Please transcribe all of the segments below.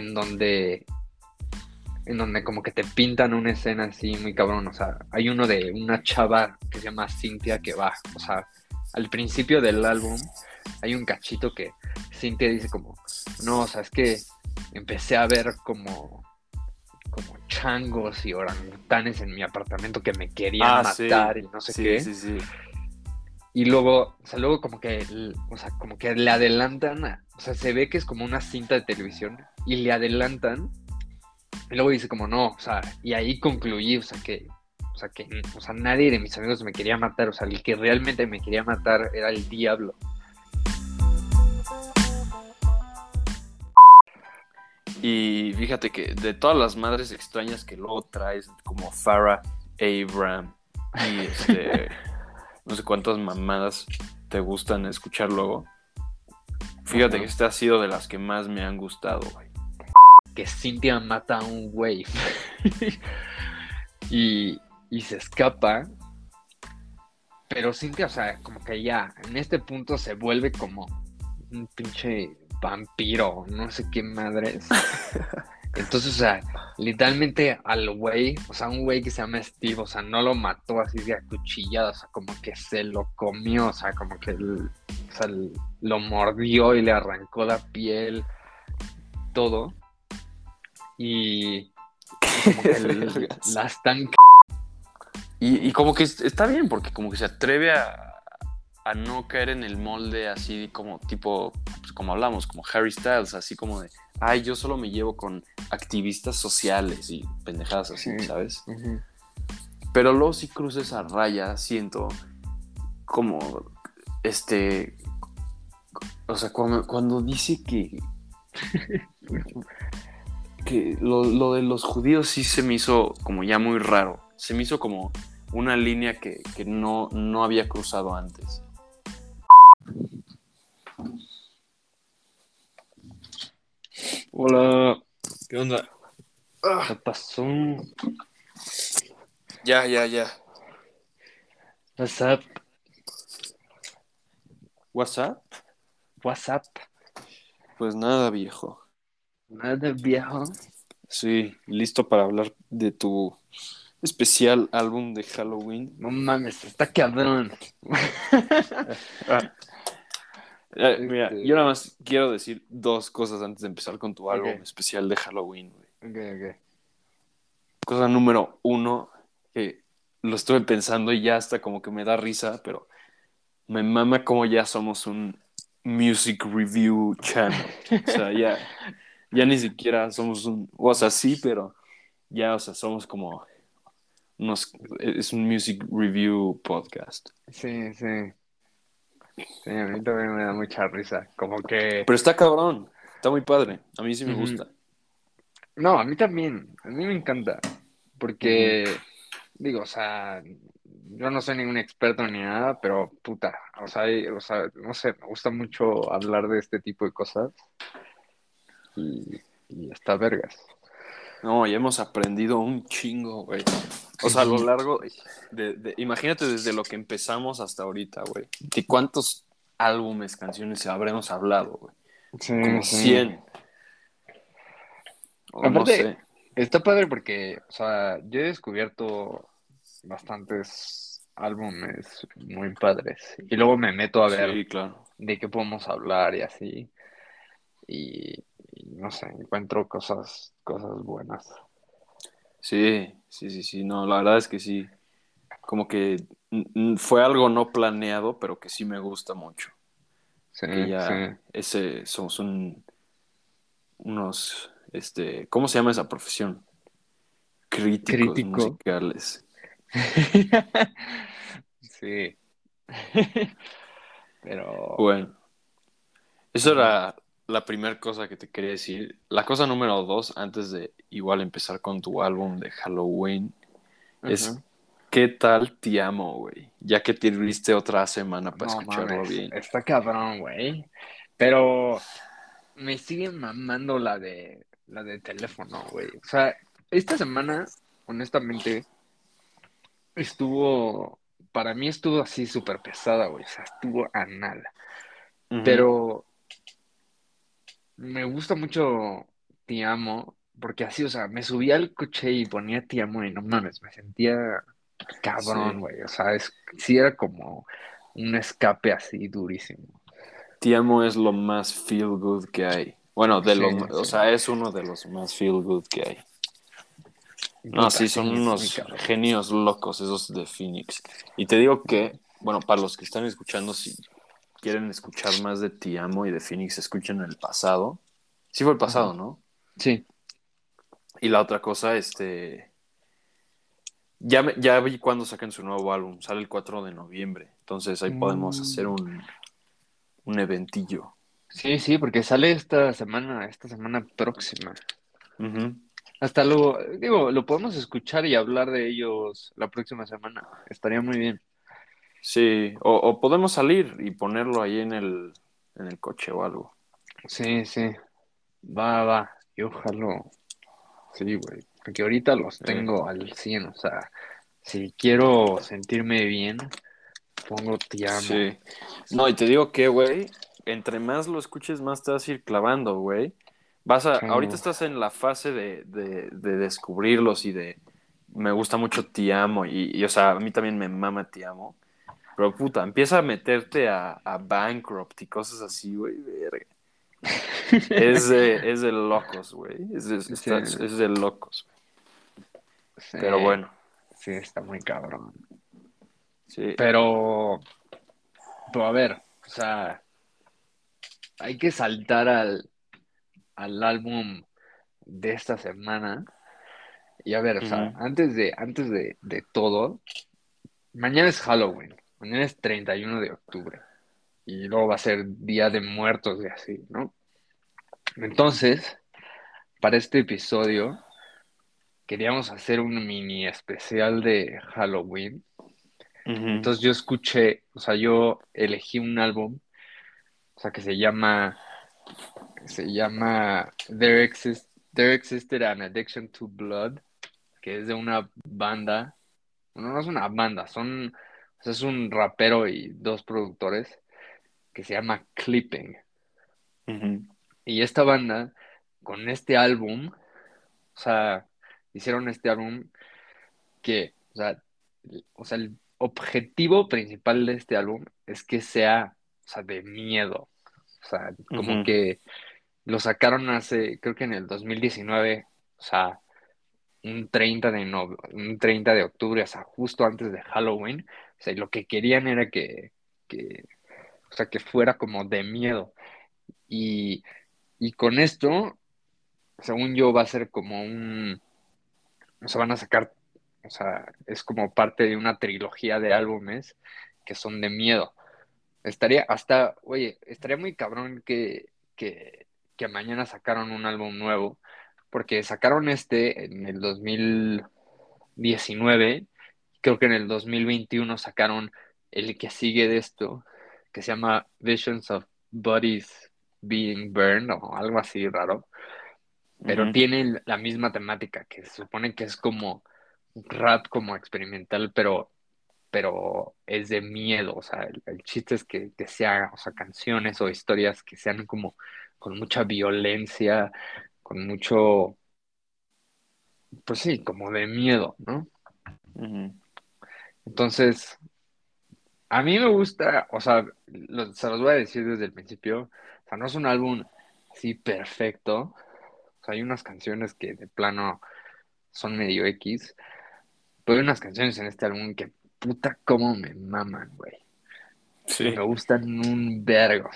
en donde en donde como que te pintan una escena así muy cabrón, o sea, hay uno de una chava que se llama Cintia que va, o sea, al principio del álbum hay un cachito que Cintia dice como, no, o sea, es que empecé a ver como como changos y orangutanes en mi apartamento que me querían Ah, matar sí. y no sé Sí, qué. sí, sí. Y luego, o sea, luego como que, o sea, como que le adelantan, a- o sea, se ve que es como una cinta de televisión y le adelantan y luego dice como no, o sea, y ahí concluí, o sea, que, o sea, que, o sea, nadie de mis amigos me quería matar, o sea, el que realmente me quería matar era el diablo. Y fíjate que de todas las madres extrañas que luego traes, como Farah Abraham y este, no sé cuántas mamadas te gustan escuchar luego, fíjate que esta ha sido de las que más me han gustado, güey. Que Cintia mata a un güey y, y se escapa. Pero Cintia, o sea, como que ya en este punto se vuelve como un pinche vampiro, no sé qué madres. Entonces, o sea, literalmente al güey, o sea, un güey que se llama Steve, o sea, no lo mató así de acuchillada, o sea, como que se lo comió, o sea, como que el- o sea, el- lo mordió y le arrancó la piel, todo. Y como que el- la están Y, y como que es- está bien, porque como que se atreve a, a no caer en el molde así como tipo, pues, como hablamos, como Harry Styles, así como de, ay, yo solo me llevo con activistas sociales y pendejadas así, Sí. ¿sabes? Pero luego sí cruza esa raya, siento, como, este, o sea, cuando, cuando dice que, que lo, lo de los judíos sí se me hizo como ya muy raro, se me hizo como una línea que, que no, no había cruzado antes. Hola, ¿Qué onda? ¿qué pasó? Ya, ya, ya. WhatsApp, ¿WhatsApp? WhatsApp, Pues nada, viejo. Nada viejo. Sí, listo para hablar de tu especial álbum de Halloween. No mames, está cabrón. Ah. Eh, mira, Este- yo nada más quiero decir dos cosas antes de empezar con tu álbum especial de Halloween. güey. Ok, ok. Cosa número uno, que lo estuve pensando y ya hasta como que me da risa, pero me mama como ya somos un music review channel. O sea, ya, ya ni siquiera somos un, o sea, sí, pero ya, o sea, somos como unos, es un music review podcast. Sí, sí. Sí, a mí también me da mucha risa. Como que. Pero está cabrón, está muy padre, a mí sí me gusta. No, a mí también. A mí me encanta. Porque, digo, o sea, yo no soy ningún experto ni nada, pero puta, o sea, o sea, no sé, me gusta mucho hablar de este tipo de cosas. Y, y está vergas. No, ya hemos aprendido un chingo, güey. O sea, a lo largo de, de- imagínate desde lo que empezamos hasta ahorita, güey. ¿De cuántos álbumes, canciones habremos hablado, güey? Sí, Como sí. 100. O no Aparte- sé. Está padre porque, o sea, yo he descubierto bastantes álbumes muy padres. Y luego me meto a ver Sí, claro. de qué podemos hablar y así. Y, y no sé, encuentro cosas, cosas buenas. Sí, sí, sí, sí. No, la verdad es que sí. Como que fue algo no planeado, pero que sí me gusta mucho. Sí, ya sí. ese somos un unos este, ¿cómo se llama esa profesión? Críticos Crítico. musicales. Sí. Pero Bueno, eso era la primera cosa que te quería decir. La cosa número dos, antes de igual empezar con tu álbum de Halloween, es Ajá. ¿qué tal te amo, güey? Ya que tuviste otra semana para No escucharlo mames, bien. Está cabrón, güey. Pero me sigue mamando la de la de teléfono, güey. O sea, esta semana, honestamente, estuvo, para mí estuvo así súper pesada, güey. O sea, estuvo a nada. Ujú. Pero me gusta mucho Te Amo, porque así, o sea, me subía al coche y ponía Te Amo y no mames, me sentía cabrón, Sí. güey. O sea, es, sí era como un escape así durísimo. Te amo es lo más feel good que hay. Bueno, de Sí, lo, o sea, es uno de los más feel good que hay. No, sí, son unos genios locos esos de Phoenix. Y te digo que, bueno, para los que están escuchando, si quieren escuchar más de Te Amo y de Phoenix, escuchen el pasado. Sí fue el pasado. ¿no? Sí, Y la otra cosa, este... Ya, me- ya vi cuándo sacan su nuevo álbum. Sale el 4 de noviembre. Entonces ahí podemos Mm. hacer un, un eventillo. sí, sí, porque sale esta semana, esta semana próxima. Hasta lo, digo, lo podemos escuchar y hablar de ellos la próxima semana. Estaría muy bien. Sí, o, o podemos salir y ponerlo ahí en el, en el coche o algo. Sí, sí. Va, va. Y ojalá. Sí, güey. Porque ahorita los tengo al 100. O sea, si quiero sentirme bien, pongo Te Amo. Sí. No, y te digo que, güey, entre más lo escuches, más te vas a ir clavando, güey. Vas a, ahorita estás en la fase de, de, de descubrirlos y de, me gusta mucho Te Amo y, y, o sea, a mí también me mama Te Amo. Pero puta, empieza a meterte a, a Bankrupt y cosas así, güey, verga. Es de, es de locos, güey. Es de, está- es de locos. Sí. Pero bueno, Sí, está muy cabrón. sí. Pero, pero a ver, o sea, hay que saltar al, al álbum de esta semana. Y a ver, o sea, antes de, antes de, de todo, mañana es Halloween, mañana es 31 de octubre. Y luego va a ser Día de Muertos y así, ¿no? Entonces, para este episodio, queríamos hacer un mini especial de Halloween. Entonces yo escuché, o sea, yo elegí un álbum, o sea, que se llama, se llama There Exist, There Existed an Addiction to Blood, que es de una banda, bueno, no es una banda, son, es un rapero y dos productores que se llama Clipping. Y esta banda, con este álbum, o sea, hicieron este álbum que, o sea, el- o sea, el objetivo principal de este álbum es que sea, o sea, de miedo. O sea, como que lo sacaron hace, creo que en el 2019, o sea, un 30 de no- un 30 de octubre, o sea, justo antes de Halloween. O sea, y lo que querían era que, que, o sea, que fuera como de miedo. Y, y con esto, según yo, va a ser como un, o sea, van a sacar, o sea, es como parte de una trilogía de álbumes que son de miedo. Estaría hasta, oye, estaría muy cabrón que, que, que mañana sacaron un álbum nuevo, porque sacaron este en el 2019, creo que en el 2021 sacaron el que sigue de esto, que se llama Visions of Bodies Being Burned o algo así raro pero tiene la misma temática, que se supone que es como rap como experimental, pero, pero es de miedo, o sea, el, el chiste es que, que sea, o sea, canciones o historias que sean como con mucha violencia, con mucho, pues sí, como de miedo, ¿no? Ujú. Entonces, a mí me gusta, o sea, lo- se los voy a decir desde el principio, o sea, no es un álbum así perfecto, o sea, hay unas canciones que de plano son medio X, pero hay unas canciones en este álbum que puta cómo me maman, güey. Sí. Me gustan un vergo.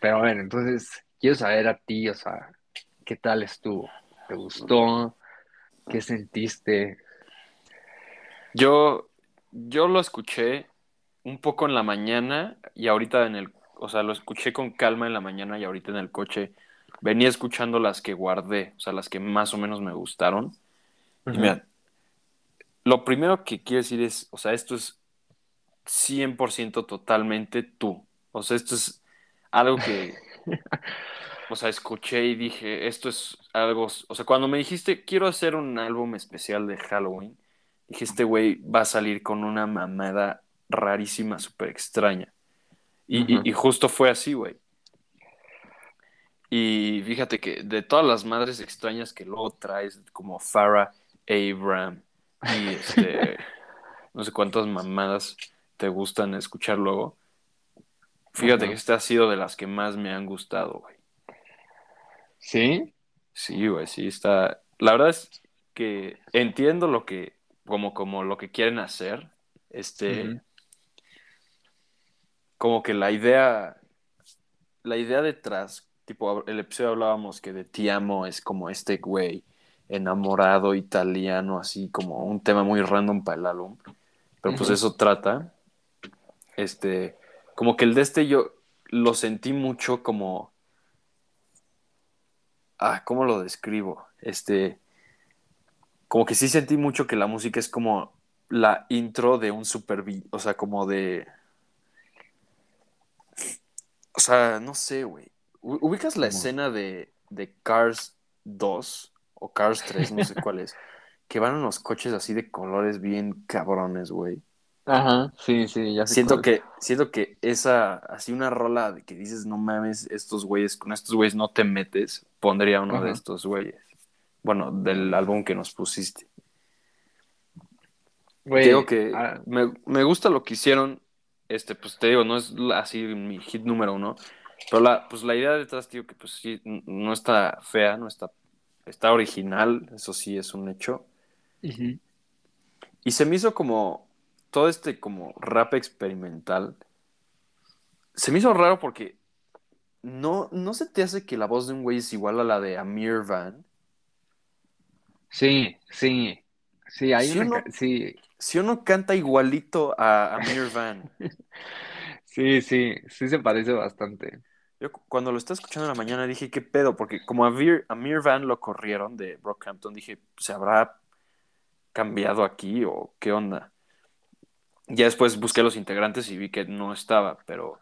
Pero ver, entonces, quiero saber a ti, o sea, ¿qué tal estuvo? ¿Te gustó? ¿Qué sentiste? Yo, yo lo escuché un poco en la mañana y ahorita en el, o sea, lo escuché con calma en la mañana y ahorita en el coche venía escuchando las que guardé, o sea, las que más o menos me gustaron. Y mira, lo primero que quiero decir es, o sea, esto es 100% totalmente tú. O sea, esto es algo que, o sea, escuché y dije, esto es algo, o sea, cuando me dijiste, quiero hacer un álbum especial de Halloween, dije, este güey va a salir con una mamada rarísima, súper extraña. Y, Ujú. y- y justo fue así, güey. Y fíjate que de todas las madres extrañas que luego traes, como Farah Abraham y este, no sé cuántas mamadas te gustan escuchar luego, fíjate que esta ha sido de las que más me han gustado, güey. ¿Sí? Sí, güey, sí, está. La verdad es que entiendo lo que, como, como lo que quieren hacer, este, como que la idea, la idea detrás, tipo, el episodio hablábamos que de Ti Amo es como este güey enamorado italiano, así como un tema muy random para el álbum, pero pues eso trata, este, como que el de este yo lo sentí mucho como, ah, ¿cómo lo describo? Este, como que sí sentí mucho que la música es como la intro de un super, o sea, como de, o sea, no sé, güey. ¿Ubicas la ¿Cómo? escena de, de Cars 2 o Cars 3, no sé cuál es? Que van unos coches así de colores bien cabrones, güey. Ajá, sí, sí, ya sé Siento cuál. que, siento que esa, así una rola de que dices, no mames, estos güeyes, con estos güeyes no te metes, pondría uno de estos güeyes. Bueno, del álbum que nos pusiste. Te Güey, digo que ah, me, me gusta lo que hicieron. Este, pues te digo, no es así mi hit número uno. Pero la, pues la idea detrás, tío, que pues sí, no está fea, no está, está original, eso sí es un hecho. Y se me hizo como todo este como rap experimental. Se me hizo raro porque no, no se te hace que la voz de un güey es igual a la de Amir Van. Sí, sí, sí, hay Si una, uno, sí, si uno canta igualito a Amir Van. sí, sí, sí se parece bastante. Yo cu- cuando lo estaba escuchando en la mañana dije, ¿qué pedo? Porque como a Amir, Amir Van lo corrieron de Brockhampton, dije, ¿se habrá cambiado aquí o qué onda? Ya después busqué los integrantes y vi que no estaba, pero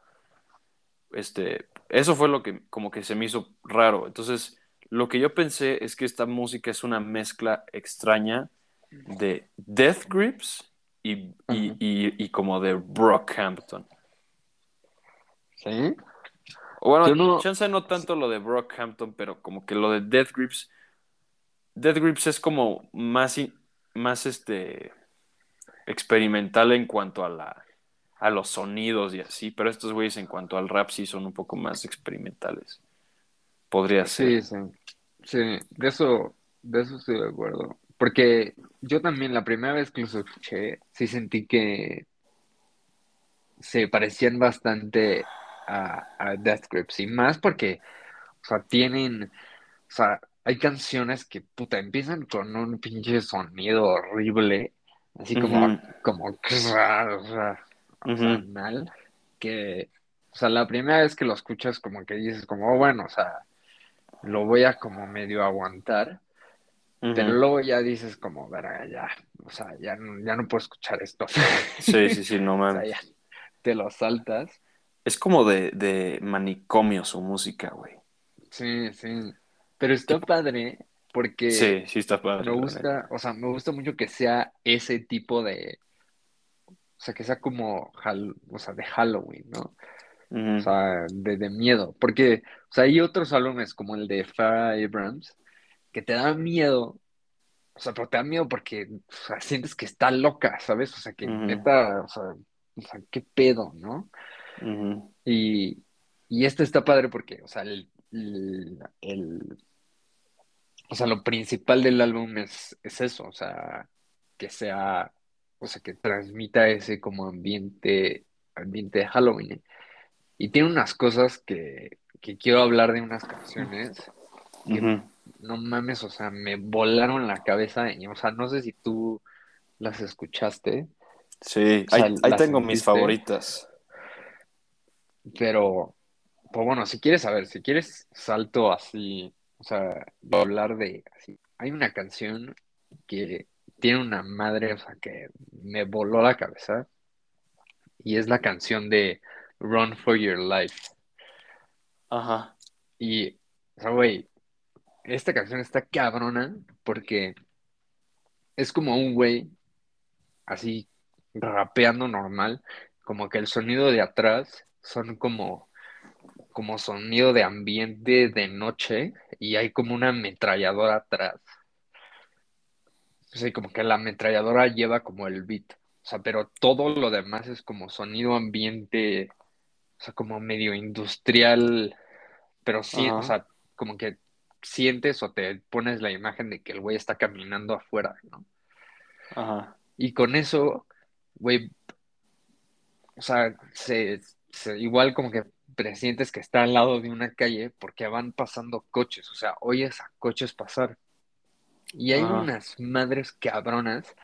este, eso fue lo que como que se me hizo raro. Entonces, lo que yo pensé es que esta música es una mezcla extraña de Death Grips y, y, y- y como de Brockhampton. ¿Sí? O bueno, no- chance no tanto lo de Brockhampton, pero como que lo de Death Grips. Death Grips es como más, más este experimental en cuanto a la a los sonidos y así, pero estos güeyes en cuanto al rap sí son un poco más experimentales. Podría ser. Sí, sí, sí, de eso, de eso estoy de acuerdo. Porque yo también la primera vez que los escuché, sí sentí que se parecían bastante a, a Death Grips. Y más porque, o sea, tienen, o sea, hay canciones que, puta, empiezan con un pinche sonido horrible, así como, Ujú. como, o sea, mal, que, o sea, la primera vez que lo escuchas como que dices como, "Oh, bueno, o sea, lo voy a como medio aguantar, pero Ujú. luego ya dices como, verga, ya, o sea, ya no, ya no puedo escuchar esto. Sí, sí, sí, no O sea, mames. te lo saltas. Es como de, de manicomio su música, güey. Sí, sí. Pero está padre porque Sí, sí está padre. me gusta, o sea, me gusta mucho que sea ese tipo de, o sea, que sea como, Hal- o sea, de Halloween, ¿no? O sea, de, de miedo. Porque, o sea, hay otros álbumes como el de Farrah Abrams que te dan miedo, o sea, pero te dan miedo porque, o sea, sientes que está loca, ¿sabes? O sea, que neta, o sea, o sea, qué pedo, ¿no? Y, y este está padre porque, o sea, el, el, el- o sea, lo principal del álbum es, es eso, o sea, que sea, o sea, que transmita ese como ambiente, ambiente de Halloween. Y tiene unas cosas que, que quiero hablar de unas canciones que no mames, o sea, me volaron la cabeza y, o sea, no sé si tú las escuchaste, Sí, o sea, ahí, tengo mis favoritas. pero, pues bueno, si quieres saber, si quieres salto así, o sea, a hablar de, así, hay una canción que tiene una madre, o sea, que me voló la cabeza y es la canción de Run for Your Life. Ajá. Y, o sea, güey, esta canción está cabrona porque es como un güey así rapeando normal, como que el sonido de atrás son como como sonido de ambiente de noche y hay como una ametralladora atrás. Sí, como que la ametralladora lleva como el beat. O sea, pero todo lo demás es como sonido ambiente, o sea, como medio industrial, pero sí, o sea, como que sientes o te pones la imagen de que el güey está caminando afuera, ¿no? ajá, Y con eso, güey, o sea, se, se- igual como que presientes que está al lado de una calle porque van pasando coches, o sea, oyes a coches pasar. Y hay ajá, unas madres cabronas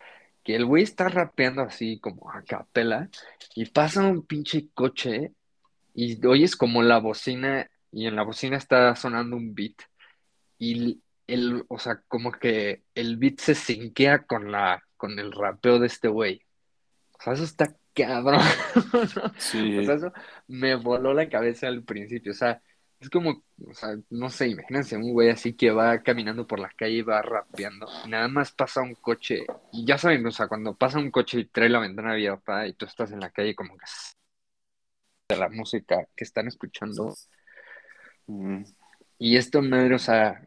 que el güey está rapeando así como a capela y pasa un pinche coche y oyes como la bocina y en la bocina está sonando un beat y el, o sea, como que el beat se sinkea con la, con el rapeo de este güey. O sea, eso está cabrón. O sea, sí. eso me voló la cabeza al principio. O sea, es como, o sea, no sé, imagínense un güey así que va caminando por la calle y va rapeando. Nada más pasa un coche. Y ya saben, o sea, cuando pasa un coche y trae la ventana abierta y tú estás en la calle como que de la música que están escuchando. Mm, Y esto madre, o sea,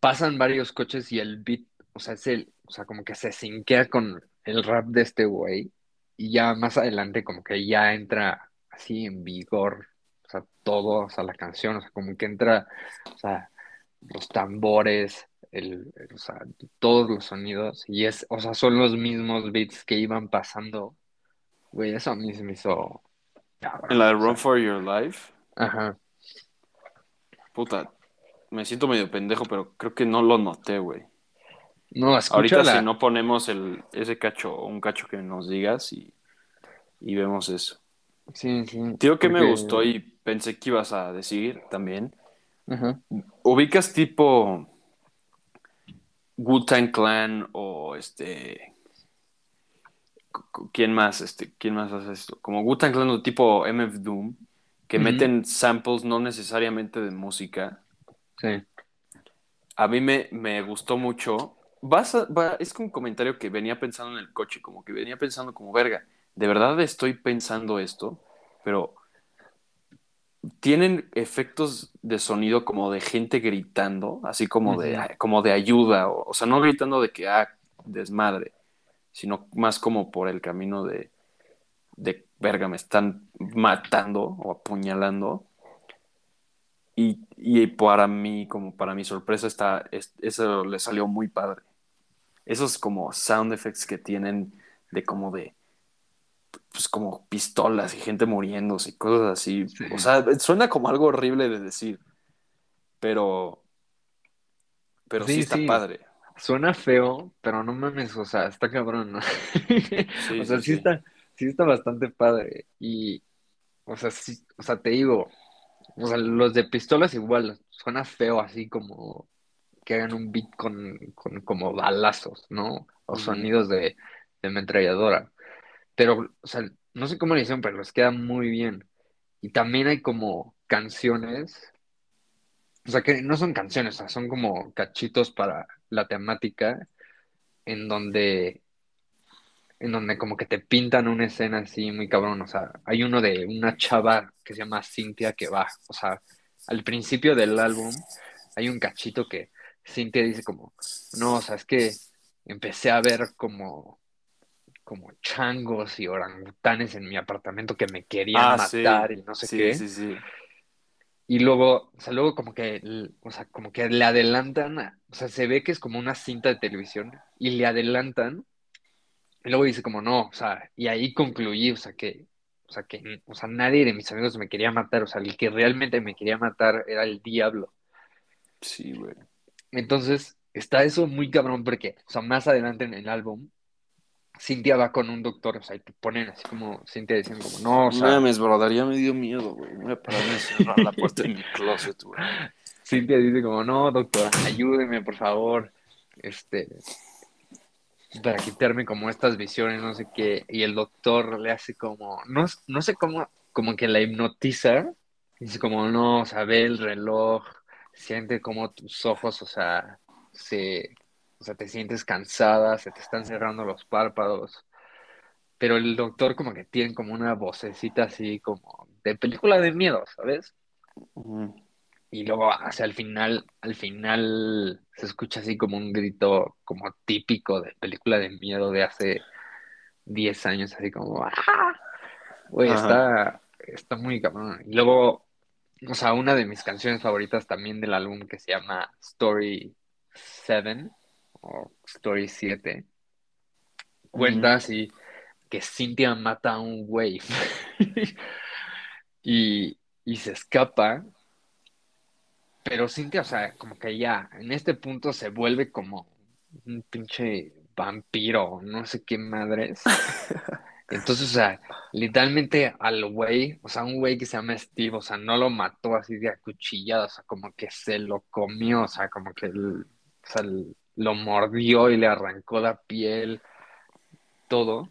pasan varios coches y el beat, o sea, es el, o sea, como que se sinkea con el rap de este güey y ya más adelante como que ya entra así en vigor, o sea, todo, o sea, la canción, o sea, como que entra, o sea, los tambores, el- o sea, todos los sonidos y es, o sea, son los mismos beats que iban pasando, güey, eso a mí se me hizo En la de o Run sea, for Your Life, ajá, puta, me siento medio pendejo, pero creo que no lo noté, güey. no, Ahorita si escúchala, no ponemos el, ese cacho, un cacho que nos digas y, y vemos eso. sí, sí, Tío, que me gustó y pensé que ibas a decir también. ajá. ¿Ubicas tipo Wu-Tang Clan o este... ¿Quién más? Este, ¿quién más hace esto? Como Wu-Tang Clan tipo MF Doom, que meten samples no necesariamente de música. Sí. A mí me, me gustó mucho. Vas a- va- es un comentario que venía pensando en el coche, como que venía pensando como, verga, de verdad estoy pensando esto, pero tienen efectos de sonido como de gente gritando, así como de, como de ayuda, o, o sea, no gritando de que, ah, desmadre, sino más como por el camino de, de, verga, me están matando o apuñalando. Y, y para mí, como para mi sorpresa, está, es- eso le salió muy padre. Esos como sound effects que tienen de como de, pues como pistolas y gente muriéndose y cosas así. Sí. O sea, suena como algo horrible de decir, pero, pero sí, Sí, está sí, padre. Suena feo, pero no mames, o sea, está cabrón, ¿no? O sea, sí, está, sí está bastante padre. Y, o sea, sí, o sea, te digo, o sea, los de pistolas igual, suena feo así como que hagan un beat con, con como balazos, ¿no? O sonidos de, de ametralladora. Pero, o sea, no sé cómo le hicieron, pero les queda muy bien. Y también hay como canciones. O sea, que no son canciones, o sea, son como cachitos para la temática en donde, en donde como que te pintan una escena así muy cabrón. O sea, hay uno de una chava que se llama Cintia que va, o sea, al principio del álbum hay un cachito que Cintia dice como, no, o sea, es que empecé a ver como, como changos y orangutanes en mi apartamento que me querían Ah, sí, matar y no sé sí, qué. sí, sí. Y luego, o sea, luego como que, o sea, como que le adelantan, a- o sea, se ve que es como una cinta de televisión y le adelantan y luego dice como no, o sea, y ahí concluí, o sea, que, o sea, que, o sea, nadie de mis amigos me quería matar, o sea, el que realmente me quería matar era el diablo. Sí, güey. Entonces, está eso muy cabrón porque, o sea, más adelante en el álbum, Cintia va con un doctor, o sea, y te ponen así como, Cintia diciendo como, no, o sea, mames, brother, ya me dio miedo, güey. Voy a pararme a cerrar la puerta de mi closet, güey. Cintia dice como, no, doctor, ayúdeme, por favor, este, para quitarme como estas visiones, no sé qué, y el doctor le hace como, no, no sé cómo, como que la hipnotiza, dice como, no, o sea, ve el reloj, siente como tus ojos, o sea, se, o sea, te sientes cansada, se te están cerrando los párpados, pero el doctor como que tiene como una vocecita así como de película de miedo, ¿sabes? Y luego hacia el final, al final se escucha así como un grito como típico de película de miedo de hace 10 años, así como ¡ah! Güey, está, está muy cabrón. Y luego, o sea, una de mis canciones favoritas también del álbum que se llama Story 7 o Story 7, cuenta así que Cynthia mata a un güey. Y, y se escapa, pero Cynthia, o sea, como que ya en este punto se vuelve como un pinche vampiro, no sé qué madres. Entonces, o sea, literalmente al güey, o sea, un güey que se llama Steve, o sea, no lo mató así de acuchillado, o sea, como que se lo comió, o sea, como que el- o sea, el- lo mordió y le arrancó la piel, todo.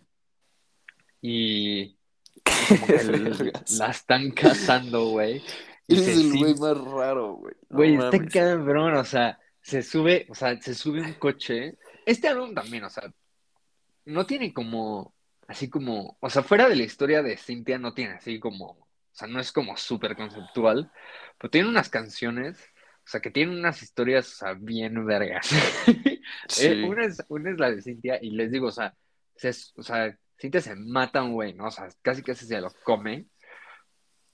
Y, como que el- Vergas. la están cazando, güey. Se el güey más raro, güey. No Güey, está mames. cabrón, o sea, se sube, o sea, se sube un coche. Este álbum también, o sea, no tiene como, así como, o sea, fuera de la historia de Cynthia, no tiene así como, o sea, no es como súper conceptual, pero tiene unas canciones, o sea, que tienen unas historias, o sea, bien vergas. Eh, Sí. una es, una es la de Cynthia, y les digo, o sea, se, o sea, Cynthia se mata a un güey, ¿no? O sea, casi casi se lo come,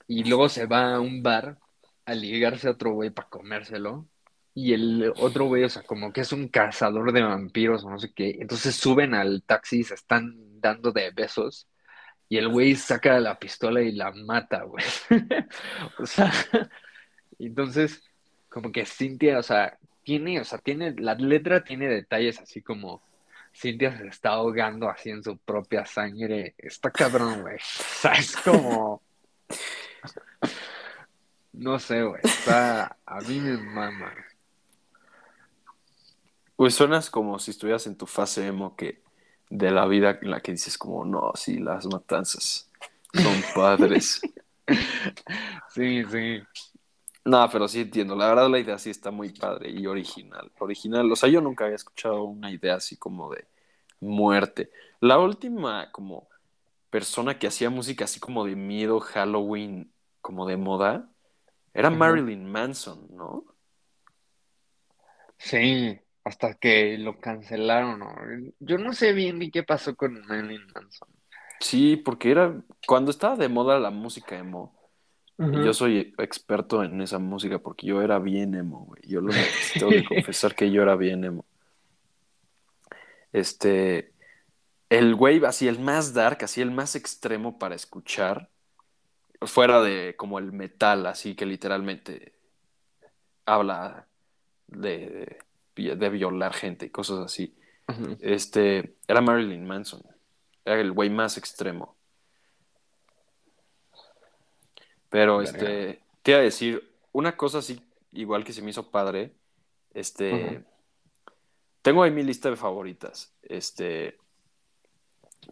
y luego se va a un bar a ligarse a otro güey para comérselo. Y el otro güey, o sea, como que es un cazador de vampiros o no sé qué. Entonces suben al taxi y se están dando de besos. Y el güey saca la pistola y la mata, güey. O sea, entonces, como que Cintia, o sea, tiene, o sea, tiene, la letra tiene detalles así como Cintia se está ahogando así en su propia sangre. Está cabrón, güey. O sea, es como. No sé, güey. Está. A mí me mama. Pues suenas como si estuvieras en tu fase emo que de la vida en la que dices como, no, sí, las matanzas son padres. Sí, sí. No, pero sí entiendo. La verdad la idea sí está muy padre y original. Original. O sea, yo nunca había escuchado una idea así como de muerte. La última como persona que hacía música así como de miedo, Halloween, como de moda, era. Marilyn Manson, ¿no? Sí. Hasta que lo cancelaron, ¿no? Yo no sé bien ni qué pasó con Marilyn Manson. Sí, porque era cuando estaba de moda la música emo. Y yo soy experto en esa música porque yo era bien emo, güey. Yo lo tengo que confesar que yo era bien emo. Este, el güey así, el más dark, así el más extremo para escuchar, fuera de como el metal, así que literalmente habla de, de, de violar gente y cosas así. Este, era Marilyn Manson. Era el güey más extremo. Pero Verga. este, te iba a decir, una cosa así, igual que se me hizo padre, este, tengo ahí mi lista de favoritas. Este,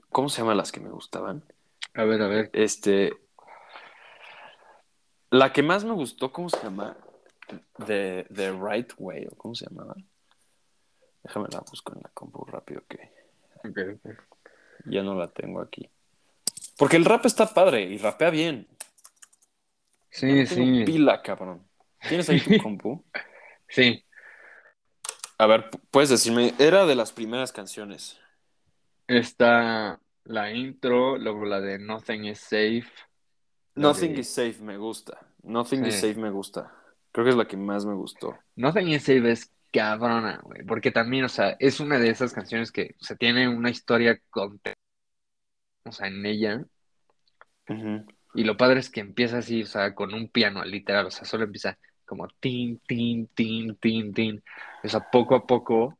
¿cómo se llaman las que me gustaban? A ver, a ver. Este, la que más me gustó, ¿cómo se llama? The, The Right Way, ¿o cómo se llamaba? Déjame la busco en la compu rápido que ya no la tengo aquí. Porque el rap está padre y rapea bien. Sí, no sí. pila, cabrón. ¿Tienes ahí tu compu? Sí. A ver, pu- puedes decirme, era de las primeras canciones. Está la intro, luego la de Nothing is Safe. Nothing de- is Safe me gusta. Nothing is. Safe me gusta. Creo que es la que más me gustó. Nothing is Safe es cabrona, güey. Porque también, o sea, es una de esas canciones que, o sea, tiene una historia con, o sea, en ella. Ujú. Y lo padre es que empieza así, o sea, con un piano, literal. O sea, solo empieza como tin, tin, tin, tin, tin. O sea, poco a poco, o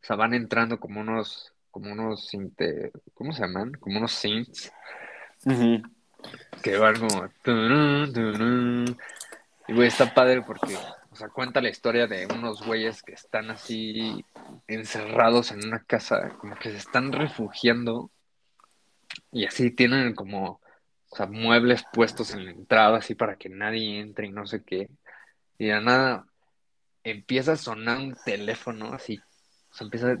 sea, van entrando como unos, como unos, ¿cómo se llaman? Como unos synths. Ujú. que van como turun, turun. y güey está padre porque o sea cuenta la historia de unos güeyes que están así encerrados en una casa como que se están refugiando y así tienen como o sea muebles puestos en la entrada así para que nadie entre y no sé qué y de nada empieza a sonar un teléfono así o sea empieza a...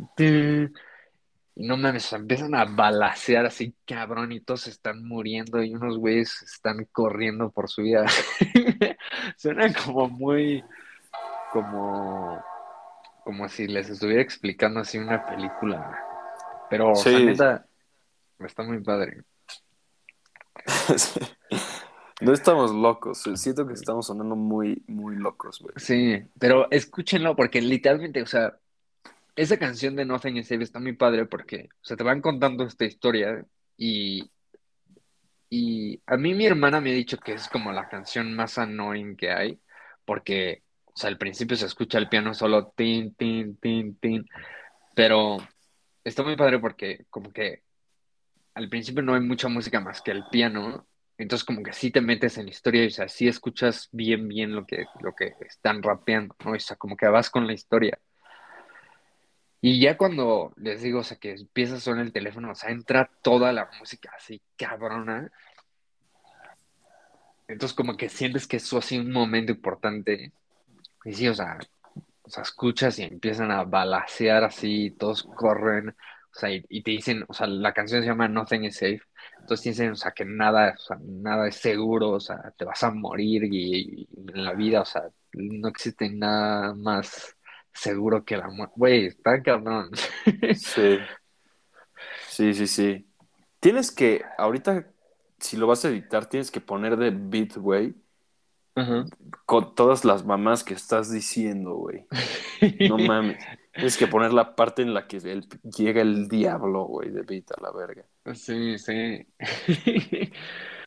Y no mames, o sea, empiezan a balacear así, cabrón, y todos están muriendo y unos güeyes están corriendo por su vida. Suena como muy, como, como si les estuviera explicando así una película. Pero, o sea, Sí. neta, está muy padre. No estamos locos, siento que estamos sonando muy, muy locos. Sí, pero escúchenlo porque literalmente, o sea, esa canción de Nothing is Safe está muy padre porque, o sea, te van contando esta historia y, y a mí mi hermana me ha dicho que es como la canción más annoying que hay porque, o sea, al principio se escucha el piano solo tin, tin, tin, tin, pero está muy padre porque como que al principio no hay mucha música más que el piano, entonces como que sí te metes en la historia y o sea, sí escuchas bien, bien lo que, lo que están rapeando, ¿no? O sea, como que vas con la historia. Y ya cuando les digo, o sea, que empieza a sonar el teléfono, o sea, entra toda la música así cabrona. Entonces como que sientes que eso así un momento importante. Y sí, o sea, o sea, escuchas y empiezan a balacear así, todos corren, o sea, y, y te dicen, o sea, la canción se llama Nothing is Safe, entonces te dicen, o sea, que nada, o sea, nada es seguro, o sea, te vas a morir y, y en la vida, o sea, no existe nada más seguro que la muerte. Güey, está cabrón. Sí, sí, sí, sí. Tienes que, ahorita, si lo vas a editar, tienes que poner de beat, güey, con todas las mamás que estás diciendo, güey. No mames. Tienes que poner la parte en la que el- llega el diablo, güey, de beat a la verga. Sí, sí.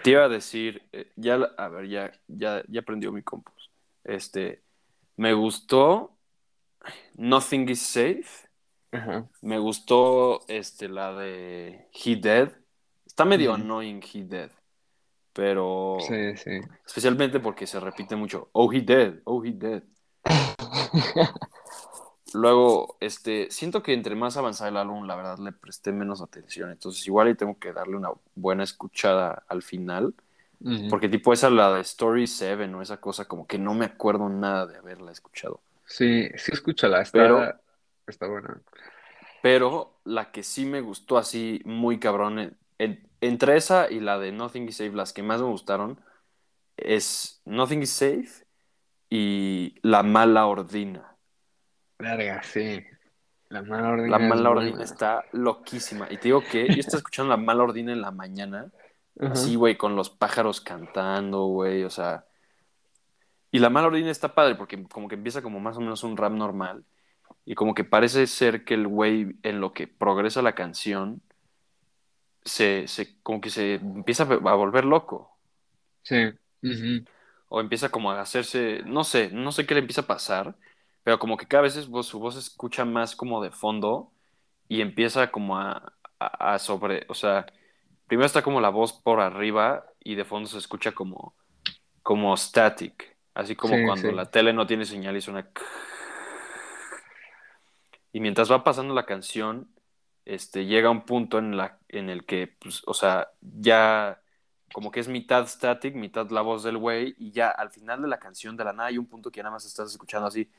Te iba a decir, eh, ya, a ver, ya, ya, ya prendió mi compus. Este, me gustó Nothing is Safe. Ajá. Me gustó este, la de He Dead. Está medio annoying He Dead. Pero Sí, sí. especialmente porque se repite mucho. Oh, he dead, oh, he dead. Luego, este, siento que entre más avanzaba el álbum, la verdad le presté menos atención. Entonces, igual y tengo que darle una buena escuchada al final. Porque tipo esa, la de Story 7 o esa cosa, como que no me acuerdo nada de haberla escuchado. Sí, sí, escúchala, está, Pero- está buena. Pero la que sí me gustó así muy cabrón, en- en- entre esa y la de Nothing is Safe, las que más me gustaron, es Nothing is Safe y La Mala Ordina. Verga, sí. La mala orden La buena. Ordina está loquísima. Y te digo que yo estaba escuchando La Mala Ordina en la mañana, Ajá. así, güey, con los pájaros cantando, güey, o sea... Y La Mala Ordina está padre porque como que empieza como más o menos un rap normal y como que parece ser que el güey en lo que progresa la canción se, se como que se empieza a volver loco Sí. O empieza como a hacerse, no sé, no sé qué le empieza a pasar, pero como que cada vez es- su voz se escucha más como de fondo y empieza como a, a- a sobre, o sea, primero está como la voz por arriba y de fondo se escucha como, como static, así como Sí, cuando sí. la tele no tiene señal y suena... Y mientras va pasando la canción, este, llega un punto en, la, en el que, pues, o sea, ya como que es mitad static, mitad la voz del güey, y ya al final de la canción de la nada hay un punto que nada más estás escuchando así,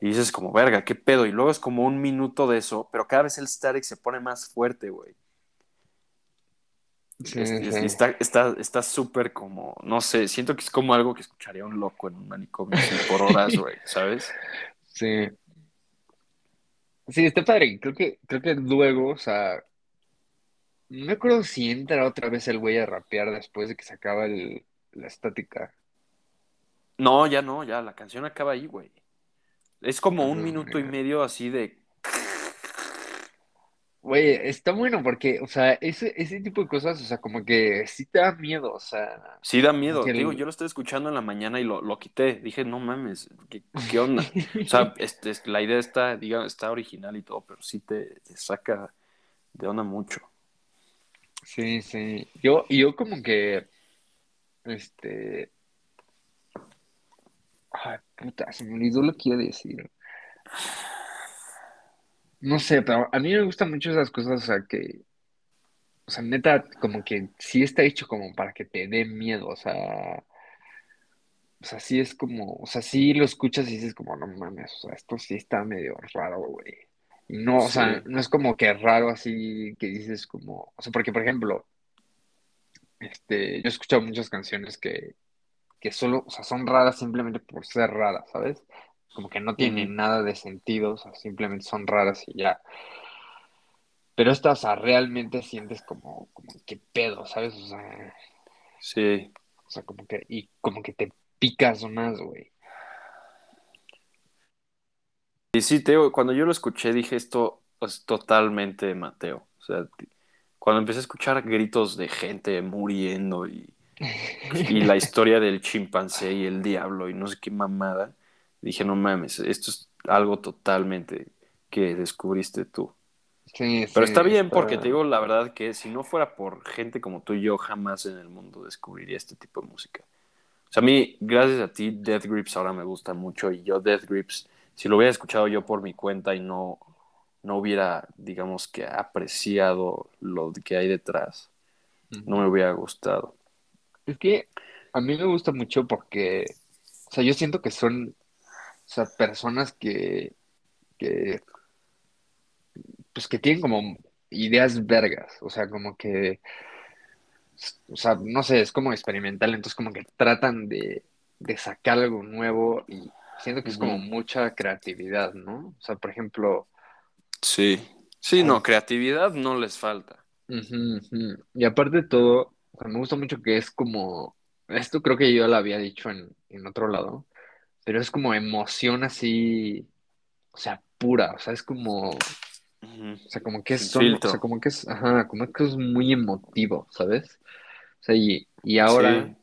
Y dices como, verga, qué pedo, y luego es como un minuto de eso, pero cada vez el static se pone más fuerte, güey. Sí, Es- está está está súper como, no sé, siento que es como algo que escucharía un loco en un manicomio por horas, güey, ¿sabes? Sí. Sí, está padre. Creo que, creo que luego, o sea, no me acuerdo si entra otra vez el güey a rapear después de que se acaba el, la estática. No, ya no, ya, la canción acaba ahí, güey. Es como un Ah, minuto y medio así de Güey, está bueno porque, o sea, ese, ese tipo de cosas, o sea, como que sí te da miedo, o sea, Sí, da miedo. Digo, yo lo estoy escuchando en la mañana y lo, lo quité. Dije, no mames, ¿qué, qué onda? O sea, este, es- la idea está, diga, está original y todo, pero sí te, te saca de onda mucho. Sí, sí. Yo, yo como que, este, ay, puta, se me olvidó lo que iba a decir. No sé, pero a mí me gustan mucho esas cosas, o sea, que, o sea, neta, como que sí está hecho como para que te dé miedo, o sea, o sea, sí es como, o sea, sí lo escuchas y dices como, no mames, o sea, esto sí está medio raro, güey. Y no, o sea, no es como que raro así que dices como, o sea, porque por ejemplo, este, yo he escuchado muchas canciones que, que solo, o sea, son raras simplemente por ser raras, ¿sabes? Como que no tienen nada de sentido, o sea, simplemente son raras y ya. Pero esta, o sea, realmente sientes como, como, qué pedo, ¿sabes? O sea, Sí. o sea, como que, y como que te picas más, güey. Y sí, te digo, cuando yo lo escuché dije esto es totalmente Mateo. O sea, cuando empecé a escuchar gritos de gente muriendo y, y la historia del chimpancé y el diablo y no sé qué mamada, dije, no mames, esto es algo totalmente que descubriste tú. Sí, sí, Pero está bien porque te digo la verdad que si no fuera por gente como tú y yo, jamás en el mundo descubriría este tipo de música. O sea, a mí, gracias a ti, Death Grips ahora me gusta mucho y yo Death Grips, si lo hubiera escuchado yo por mi cuenta y no, no hubiera, digamos que apreciado lo que hay detrás, no me hubiera gustado. Es que a mí me gusta mucho porque, o sea, yo siento que son, o sea, personas que, que, pues que tienen como ideas vergas, o sea, como que, o sea, no sé, es como experimental, entonces como que tratan de, de sacar algo nuevo y siento que es como mucha creatividad, ¿no? O sea, por ejemplo, Sí, sí, no, creatividad no les falta. Y aparte de todo, me gusta mucho que es como, esto creo que yo lo había dicho en, en otro lado, pero es como emoción así, o sea, pura, o sea, es como, o sea, como que Sin son, o sea, como que es, ajá, como que es muy emotivo, ¿sabes? O sea, y, y ahora Sí,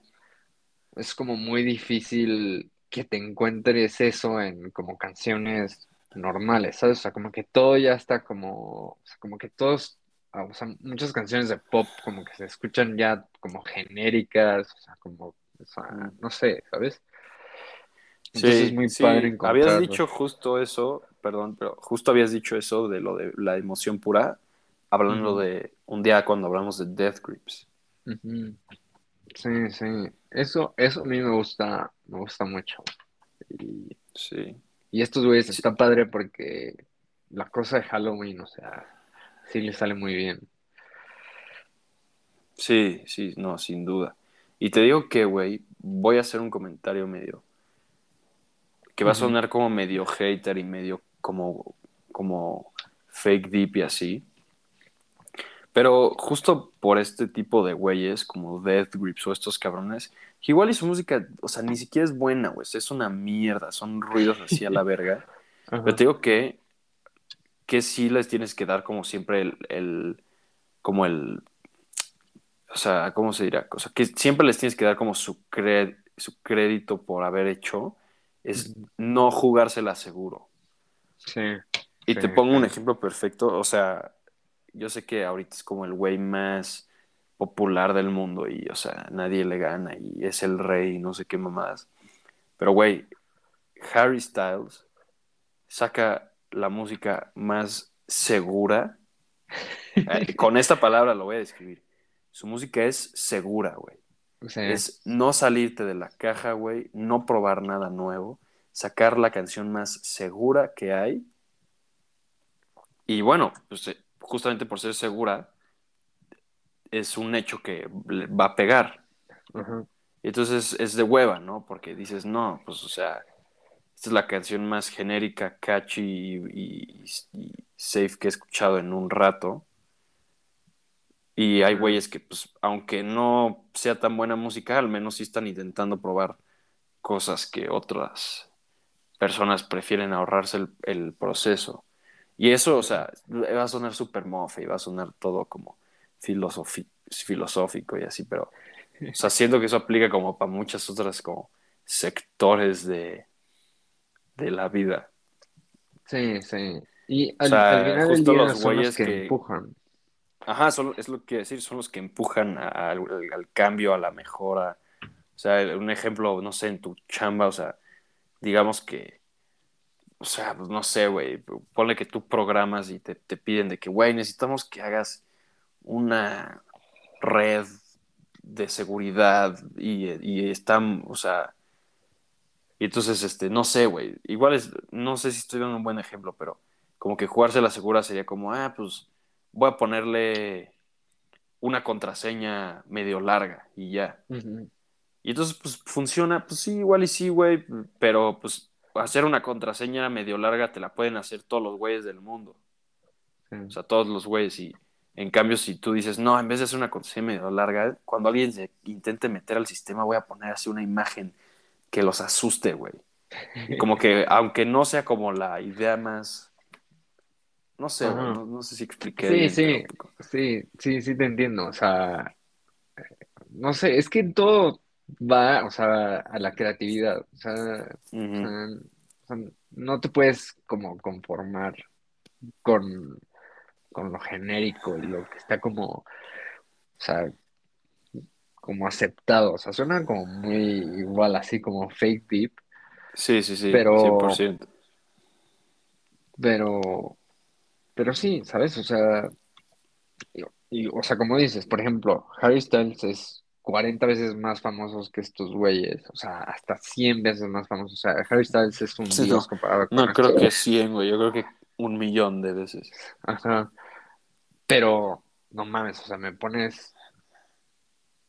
es como muy difícil que te encuentres eso en como canciones normales, ¿sabes? O sea, como que todo ya está como, o sea, como que todos, o sea, muchas canciones de pop como que se escuchan ya como genéricas, o sea, como, o sea, Ujú. no sé, ¿sabes? Entonces es sí, muy padre. Habías dicho justo eso, perdón, pero justo habías dicho eso de lo de la emoción pura, hablando de un día cuando hablamos de Death Grips. Sí, sí, eso, eso a mí me gusta, me gusta mucho. Y, Sí. y estos güeyes Sí, está padre porque la cosa de Halloween, o sea, sí le sale muy bien. sí, sí, no, sin duda. Y te digo que, güey, voy a hacer un comentario medio, que va a sonar como medio hater y medio como, como fake deep y así. Pero justo por este tipo de güeyes, como Death Grips o estos cabrones, que igual y su música, o sea, ni siquiera es buena, güey, es una mierda, son ruidos así a la verga. Pero te digo que, que sí les tienes que dar como siempre el, el como el, o sea, ¿cómo se dirá? O sea, que siempre les tienes que dar como su, cre- su crédito por haber hecho, es no jugársela seguro. Sí, Y sí, te pongo sí. un ejemplo perfecto, o sea, yo sé que ahorita es como el güey más popular del mundo y, o sea, nadie le gana y es el rey y no sé qué mamadas. Pero, güey, Harry Styles saca la música más segura. Eh, con esta palabra lo voy a describir. Su música es segura, güey. Es no salirte de la caja, güey, no probar nada nuevo, sacar la canción más segura que hay. Y bueno, pues eh, justamente por ser segura, es un hecho que va a pegar. entonces es de hueva, ¿no? Porque dices, no, pues o sea, esta es la canción más genérica, catchy y, y- y safe que he escuchado en un rato. Y hay güeyes que, pues, aunque no sea tan buena música, al menos sí están intentando probar cosas que otras personas prefieren ahorrarse el, el proceso. Y eso, o sea, va a sonar súper mofe y va a sonar todo como filosófico y así, pero, o sea, siento que eso aplica como para muchas otras como sectores de, de la vida. Sí, sí. Y O al, al sea, final del justo día los son los que que, empujan. ajá, son- es lo que quiero decir, son los que empujan a- al, al cambio, a la mejora. O sea, un ejemplo, no sé, en tu chamba, o sea, digamos que o sea, pues no sé, güey, ponle que tú programas y te, te piden de que, güey, necesitamos que hagas una red de seguridad y, y están, o sea, Y entonces, este, no sé, güey. Igual es, no sé si estoy dando un buen ejemplo, pero como que jugarse la segura sería como, ah, pues voy a ponerle una contraseña medio larga y ya. Y entonces, pues funciona, pues sí, igual y sí, güey, pero pues hacer una contraseña medio larga te la pueden hacer todos los güeyes del mundo. Sí. O sea, todos los güeyes. Y en cambio, si tú dices, no, en vez de hacer una contraseña medio larga, cuando alguien se intente meter al sistema, voy a poner así una imagen que los asuste, güey. Como que, aunque no sea como la idea más. No sé, güey, no, no sé si expliqué Sí, bien, sí, pero- sí, sí, sí te entiendo. O sea, eh, no sé, es que todo va, o sea, a la creatividad. Sea, o sea, no te puedes como conformar con, con lo genérico y lo que está como, o sea, como aceptado. O sea, suena como muy igual, así como fake deep, Sí, sí, sí, Pero- 100%. pero, pero sí, ¿sabes? O sea, y, y, o sea, como dices, por ejemplo, Harry Styles es 40 veces más famoso que estos güeyes, o sea, hasta 100 veces más famoso. O sea, Harry Styles es un Sí, dios no. comparado con No, creo que 100, güey. Yo creo que un millón de veces. Ajá. Pero, no mames, o sea, me pones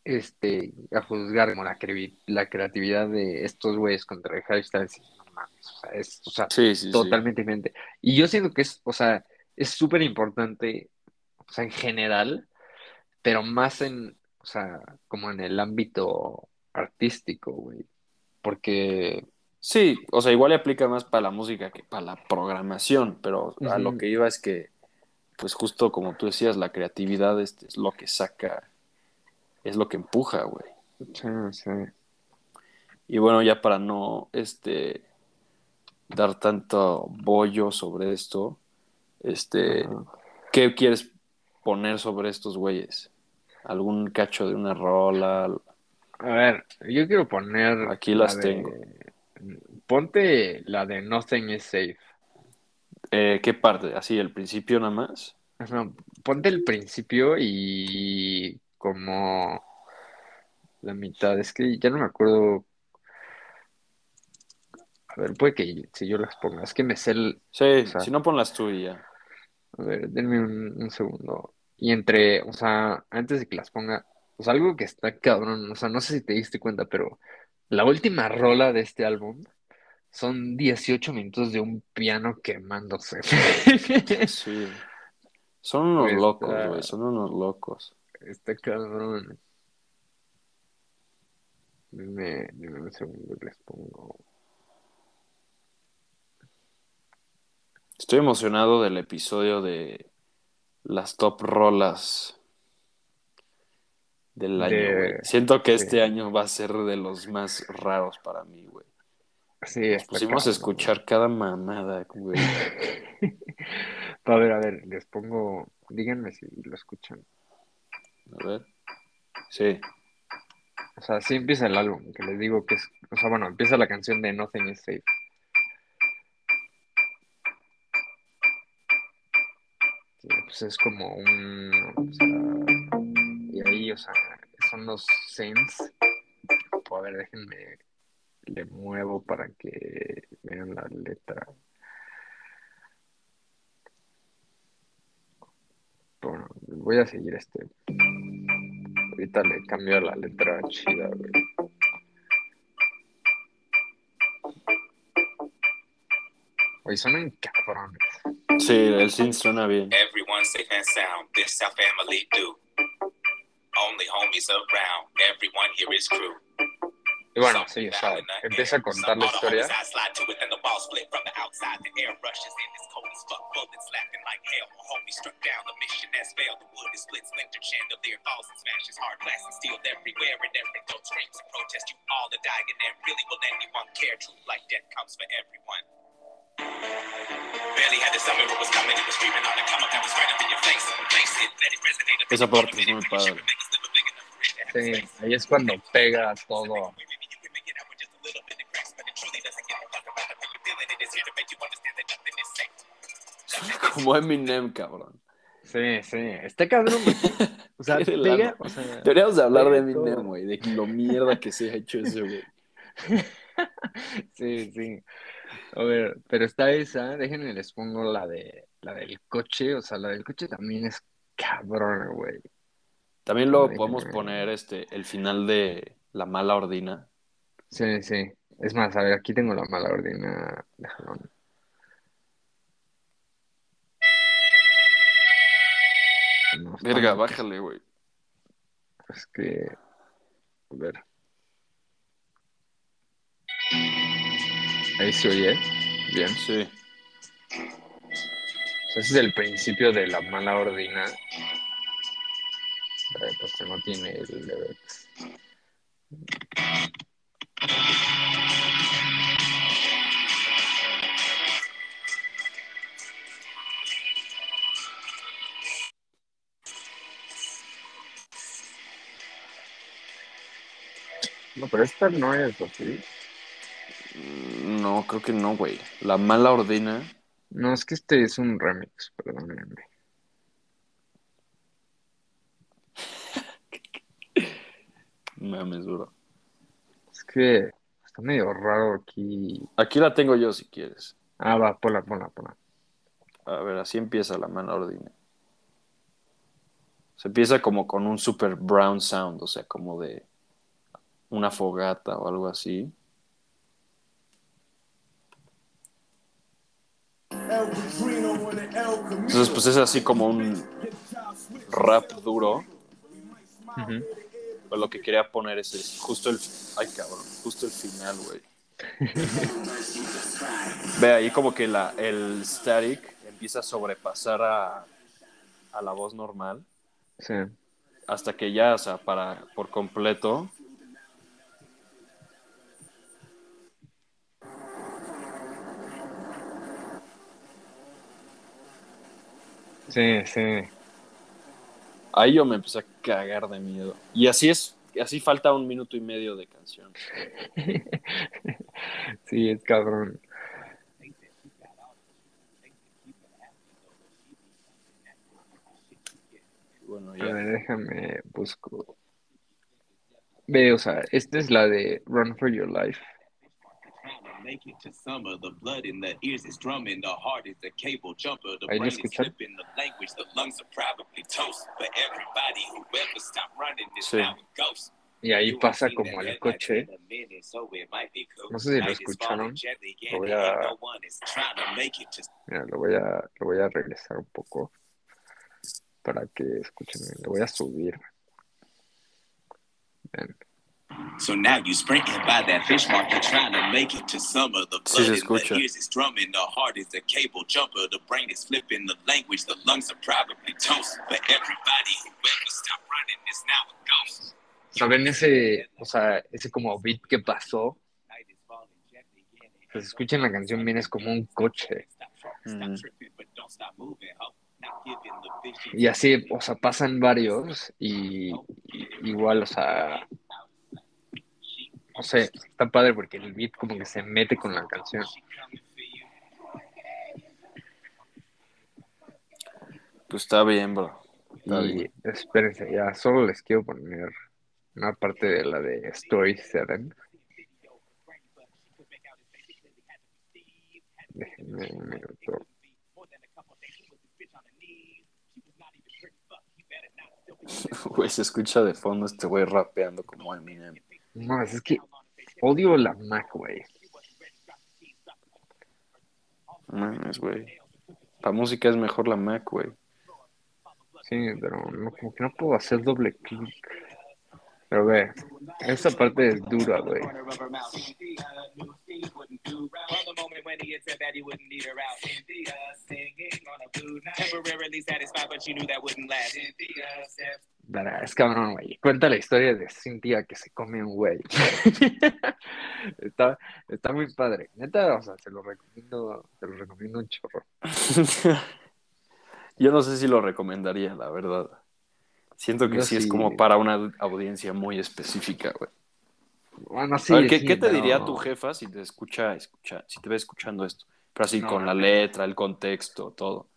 este, a juzgar como la, crevi- la creatividad de estos güeyes contra Styles. y No mames, o sea, es, o sea, Sí, sí, sí. totalmente diferente. Y yo siento que es, o sea, es súper importante, o sea, en general, pero más en, o sea, como en el ámbito artístico, güey. Porque, Sí, o sea, igual le aplica más para la música que para la programación, pero a lo que iba es que, pues justo como tú decías, la creatividad este, es lo que saca, es lo que empuja, güey. sí, sí. Y bueno, ya para no este, dar tanto bollo sobre esto, este. ¿qué quieres poner sobre estos güeyes? ¿Algún cacho de una rola? A ver, yo quiero poner Aquí la las de- tengo. Ponte la de Nothing is Safe. Eh, ¿qué parte? ¿Así, el principio nada más? Ajá, ponte el principio y como la mitad. Es que ya no me acuerdo. A ver, puede que si yo las ponga. Es que me sé el. Sí, sea- si no ponlas tú y ya. A ver, denme un, un segundo. Y entre, o sea, antes de que las ponga, pues algo que está cabrón. O sea, no sé si te diste cuenta, pero la última rola de este álbum son 18 minutos de un piano quemándose. Sí. Son unos Pues, locos, ah. güey, son unos locos. Está cabrón. Dime, dime un segundo, les pongo. Estoy emocionado del episodio de las top rolas del año, De- güey. Siento que sí. este año va a ser de los más raros para mí, güey. Sí, Nos pusimos a escuchar cada mamada, güey. A ver, a ver, les pongo. Díganme si lo escuchan. A ver. Sí. O sea, sí empieza el álbum, que les digo que es. O sea, bueno, empieza la canción de Nothing is Safe. Sí, pues es como un. O sea, y ahí, o sea, son los synths. A ver, déjenme. Le muevo para que vean la letra. Bueno, voy a seguir este. Ahorita le cambio la letra chida, güey. Oye, suenan cabrones. Sí, el synth suena bien. Everyone safe and sound. This our family do. Only homies around. Everyone here is crew. Y bueno, sí, o sea, empieza a contar la historia. Esa parte es muy padre. Sí, ahí es cuando pega todo. Como Eminem, cabrón. Sí, sí, está cabrón, güey. O sea, Qué pega, lano. o sea, Deberíamos de hablar de Eminem, güey, de lo mierda que se ha hecho ese, güey. Sí, sí. A ver, pero está esa, déjenme les pongo la de la del coche, o sea, la del coche también es cabrona, güey. También lo podemos poner este, el final de La Mala Ordina. Sí, sí. Es más, a ver, aquí tengo la mala ordina. Déjalo. No, Verga, bájale, güey. Es que. A ver. Ahí se oye. Bien. Sí. Ese es el principio de la mala ordina. Eh, Pues que no tiene el. No, pero esta no es así. No, creo que no, güey. La Mala Ordina. No, es que este es un remix, perdónenme. Mames, duro. Está medio raro aquí. Aquí la tengo yo si quieres. Ah, va, ponla, ponla, ponla. A ver, así empieza La Mala Ordina. Se empieza como con un super brown sound, o sea, como de una fogata o algo así. Entonces, pues es así como un rap duro. Pero lo que quería poner es justo el. Ay, cabrón, justo el final, güey. Ve ahí como que la, el static empieza a sobrepasar a, a la voz normal Sí. hasta que ya, o sea, para por completo. Sí, sí. Ahí yo me empecé a cagar de miedo. Y así es, así falta un minuto y medio de canción. Sí, es cabrón. Bueno, A ya. ver, déjame busco. Ve, o sea, esta es la de Run for Your Life. Make it to summer, the blood in the ears is drumming, the heart is a cable jumper, the brain is slipping, the language, the lungs are probably toast. But everybody who ever stopped running is Sí. now a ghost. Y ahí pasa como el coche. No sé si lo escucharon. Lo voy a- no one is trying to make it to Mira, lo voy a, lo voy a regresar un poco para que escuchen. bien. Lo voy a subir. Ven. So now you sprinting by that fish market trying to make it to summer. The blood in the ears is drumming, the heart is a cable jumper, the brain is flipping, the language, the lungs are probably toast. But everybody who ever stopped running is now a ghost. ¿Saben ese, o sea, ese como beat que pasó? Pues escuchen la canción bien, es como un coche. Mm. Y así, o sea, pasan varios y, y- igual, o sea, no sé, está padre porque el beat como que se mete con la canción. Pues está bien, bro. Está Y bien. espérense, ya solo les quiero poner una parte de la de Story 7. Déjenme un minuto. Güey, se escucha de fondo este güey rapeando como Eminem. No, es que odio la Mac, güey. Mames, güey. La música es mejor la Mac, güey. Sí, pero no, como que no puedo hacer doble clic. Pero ve, esa parte es dura, güey. Es cabrón, güey. Cuenta la historia de Cynthia que se come un güey. está, está muy padre. Neta, o sea, se lo recomiendo, se lo recomiendo un chorro. Yo no sé si lo recomendaría, la verdad. Siento que Yo sí, es como para una audiencia muy específica, güey. Bueno, sí. A ver, ¿qué, sí, qué te pero- diría tu jefa si te escucha, escucha, si te ve escuchando esto? Pero así No, con la letra, el contexto, todo.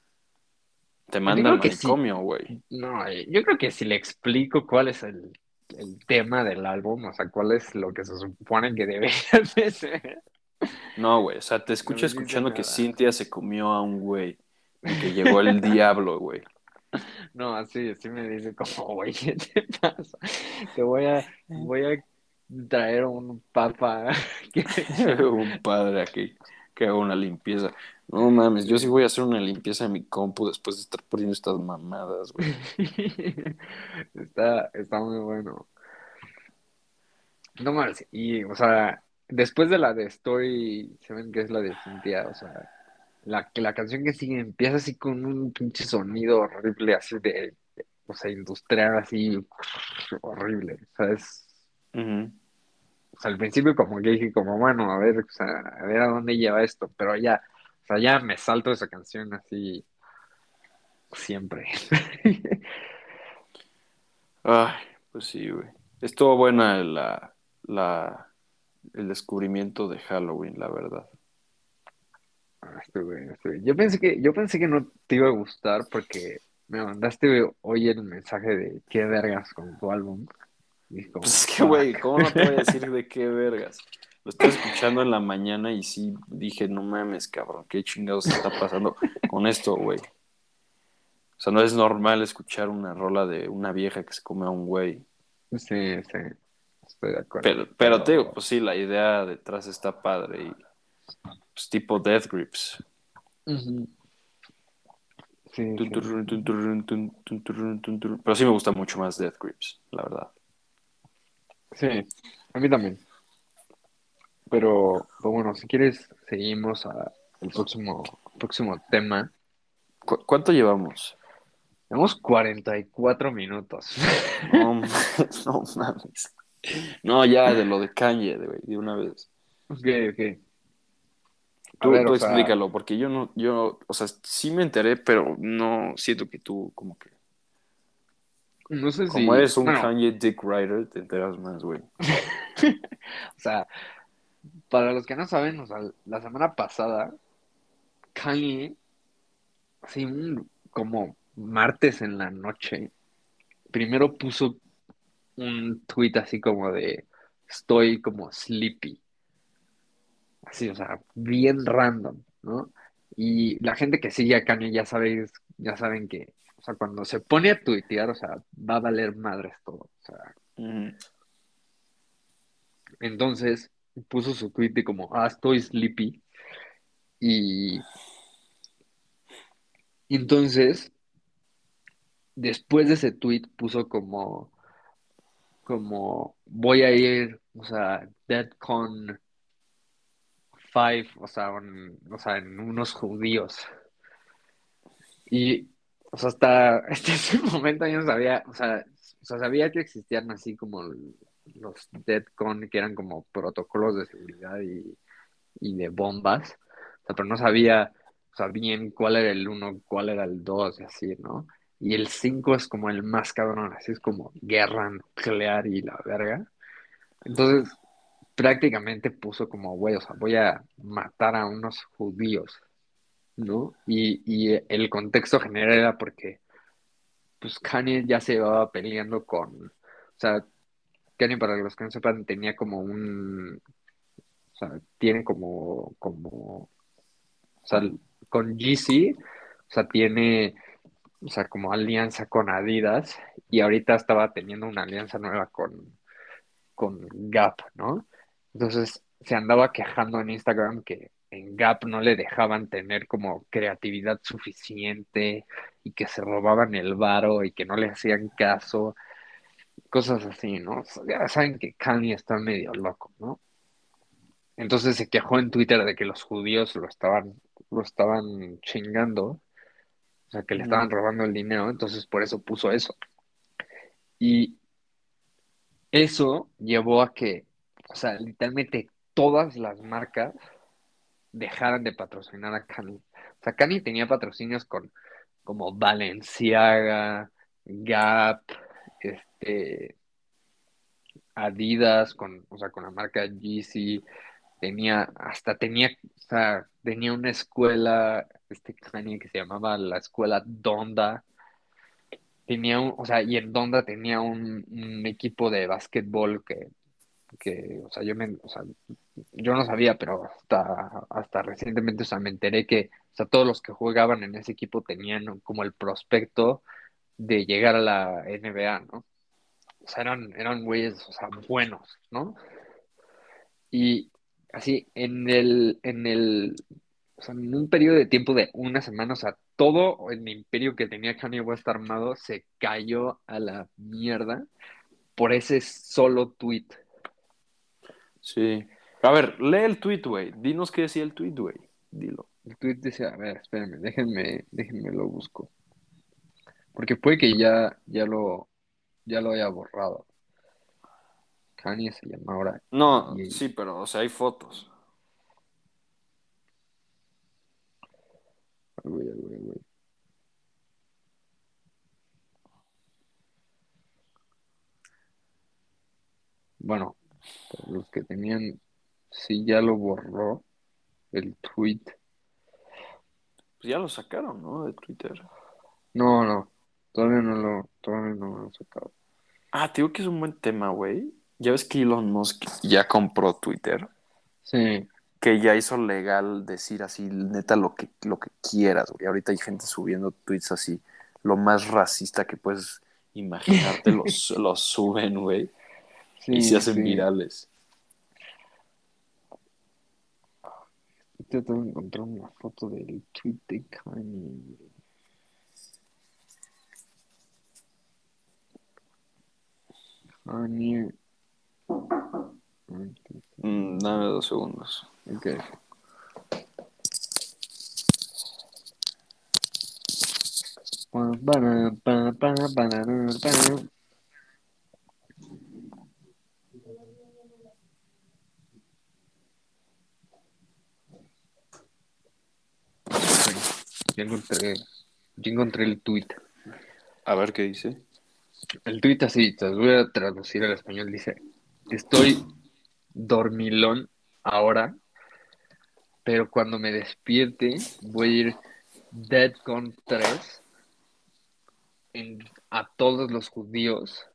Te manda al sí. manicomio, güey. No, eh, yo creo que si le explico cuál es el el tema del álbum, o sea, cuál es lo que se supone que debería de ser. No, güey, o sea, te escucho No escuchando que. Cintia se comió a un güey y que llegó el diablo, güey. No, así, así me dice como, güey, ¿qué te pasa? Te voy a, voy a traer un papa que un padre aquí que haga una limpieza. No mames, yo sí voy a hacer una limpieza en mi compu después de estar poniendo estas mamadas, güey. está, está muy bueno. No mames, y, o sea, después de la de Story, se ven que es la de Cintia, o sea, la, la canción que sigue empieza así con un pinche sonido horrible, así de, o sea, industrial, así, horrible, o sea, es, o sea, al principio como que dije, como, bueno, a ver, o sea, a ver a dónde lleva esto, pero ya, o sea, ya me salto esa canción así, siempre. Ay, pues sí, güey. Estuvo buena la, la, el descubrimiento de Halloween, la verdad. Ah, estuve- estuve- Yo pensé que, yo pensé que no te iba a gustar porque me mandaste hoy el mensaje de qué vergas con tu álbum. Y como, Pues es que, güey, ¿cómo no te voy a decir de qué vergas? Lo estaba escuchando en la mañana y sí dije, no mames, cabrón, qué chingados está pasando con esto, güey. O sea, no es normal escuchar una rola de una vieja que se come a un güey. Sí, sí, estoy de acuerdo. Pero, pero te digo, pues sí, la idea detrás está padre y pues tipo Death Grips. Sí, sí. Pero sí me gusta mucho más Death Grips, la verdad. Sí, a mí también. Pero, bueno, si quieres, seguimos a el próximo, próximo tema. ¿Cu- ¿Cuánto llevamos? Tenemos 44 minutos. No, mames, no mames. No, ya de lo de Kanye, güey, de una vez. Ok, ok. Tú, ver, tú o sea, explícalo, porque yo no, yo, o sea, sí me enteré, pero no siento que tú, como que, no sé si... como eres un bueno, Kanye Dick Rider, te enteras más, güey. O sea, para los que no saben, o sea, la semana pasada, Kanye, así un, como martes en la noche, primero puso un tweet así como de estoy como sleepy. Así, o sea, bien random, ¿no? Y la gente que sigue a Kanye ya sabéis, ya saben que, o sea, cuando se pone a tuitear, o sea, va a valer madres todo. O sea. Entonces puso su tweet de como, ah, estoy sleepy. Y entonces, después de ese tweet puso como, como, voy a ir, o sea, DeadCon 5, o sea, o sea, en unos judíos. Y, o sea, hasta, hasta ese momento yo no sabía, o sea, o sea, sabía que existían así como los DeadCon, que eran como protocolos de seguridad y, y de bombas, o sea, pero no sabía, o sea, bien cuál era el uno, cuál era el dos, y así, ¿no? Y el 5 es como el más cabrón, así es como guerra nuclear y la verga. Entonces, prácticamente puso como, güey, o sea, voy a matar a unos judíos, ¿no? Y, y el contexto general era porque, pues, Kanye ya se llevaba peleando con, o sea, Kanye, para los que no sepan, tenía como un, o sea, tiene como, como, o sea, con Yeezy, o sea, tiene, o sea, como alianza con Adidas y ahorita estaba teniendo una alianza nueva con, con Gap, ¿no? Entonces se andaba quejando en Instagram que en Gap no le dejaban tener como creatividad suficiente y que se robaban el varo y que no le hacían caso, cosas así, ¿no? Ya saben que Kanye está medio loco, ¿no? Entonces se quejó en Twitter de que los judíos lo estaban, lo estaban chingando, o sea, que le estaban robando el dinero, entonces por eso puso eso. Y eso llevó a que, o sea, literalmente todas las marcas dejaran de patrocinar a Kanye. O sea, Kanye tenía patrocinios con como Balenciaga, Gap, este, Adidas, con, o sea, con la marca Yeezy, tenía, hasta tenía, o sea, tenía una escuela, este Kanye que se llamaba la escuela Donda, tenía un, o sea, y en Donda tenía un, un equipo de básquetbol que, que, o sea, yo me, o sea, yo no sabía, pero hasta, hasta recientemente, o sea, me enteré que, o sea, todos los que jugaban en ese equipo tenían como el prospecto de llegar a la NBA, ¿no? O sea, eran, eran güeyes, o sea, buenos, ¿no? Y así, en el, en el, o sea, en un periodo de tiempo de una semana, o sea, todo el imperio que tenía Kanye West armado se cayó a la mierda por ese solo tweet. Sí. A ver, lee el tweet, güey. Dinos qué decía el tweet, güey. Dilo. El tweet decía, a ver, espérenme, déjenme, déjenme lo busco. Porque puede que ya, ya lo, ya lo haya borrado. Kanye se llama ahora. No, Y- sí, pero, o sea, hay fotos. Ay, güey, ay, güey, ay, güey. Bueno, los que tenían, sí ya lo borró el tweet. Pues ya lo sacaron, ¿no? De Twitter. No, no, todavía no lo, todavía no lo han sacado. Ah, te digo que es un buen tema, güey. Ya ves que Elon Musk ya compró Twitter. Sí, Que ya hizo legal decir así, neta, lo que, lo que quieras, güey. Ahorita hay gente subiendo tweets así, lo más racista que puedes imaginarte, los, los suben, güey. y sí, se hacen sí. virales. Estoy tratando de encontrar una foto del tweet de Kanye. Kanye. Mm, dame dos segundos. Ok. Pa, para, pa, pa, para, pa. Ok, Ya encontré, ya encontré el tweet. A ver qué dice. El tweet así, te los voy a traducir al español, dice, estoy dormilón ahora, pero cuando me despierte voy a ir Dead con 3 en- a todos los judíos.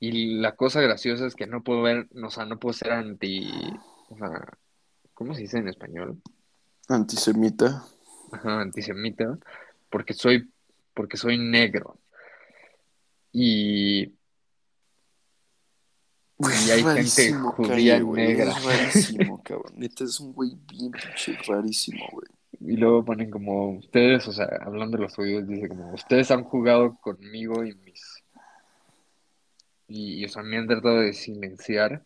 Y la cosa graciosa es que no puedo ver, o sea, no puedo ser anti, o sea, ¿cómo se dice en español? Antisemita. Ajá, antisemita, porque soy, porque soy negro. Y, Y hay gente judía negra. Es rarísimo, cabrón. Neta es un güey bien pinche rarísimo, güey. y luego ponen como ustedes, o sea, hablando de los judíos, dice como ustedes han jugado conmigo y mis y, y, o sea, me han tratado de silenciar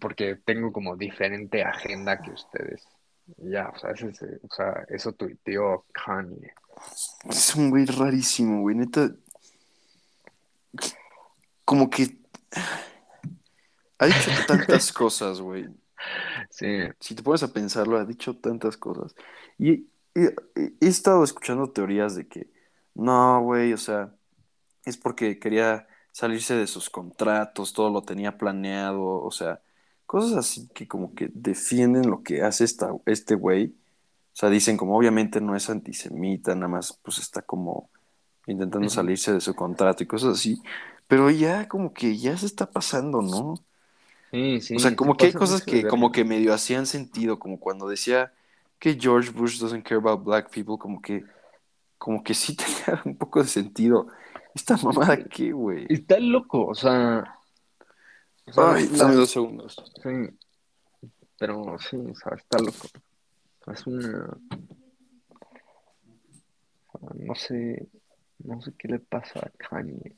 porque tengo como diferente agenda que ustedes. Ya, o sea, ese, es- o sea, eso tuiteó Kanye. Es un güey rarísimo, güey. Neta. Como que. Ha dicho tantas cosas, güey. Sí, Si te pones a pensarlo, ha dicho tantas cosas. Y, y- he estado escuchando teorías de que, no, güey, o sea, es porque quería salirse de sus contratos, todo lo tenía planeado, o sea, cosas así que como que defienden lo que hace esta, este güey. O sea, dicen como obviamente no es antisemita, nada más pues está como intentando salirse de su contrato y cosas así. Pero ya como que ya se está pasando, ¿no? sí, sí. O sea, se como que hay cosas que como que medio hacían sentido, como cuando decía que George Bush doesn't care about black people, como que, como que sí tenía un poco de sentido. Esta mamada qué, güey. Está loco, o sea. o sea, Ay, dame dos segundos. Sí, pero sí, o sea, está loco. Una... o sea, No sé, no sé qué le pasa a Kanye.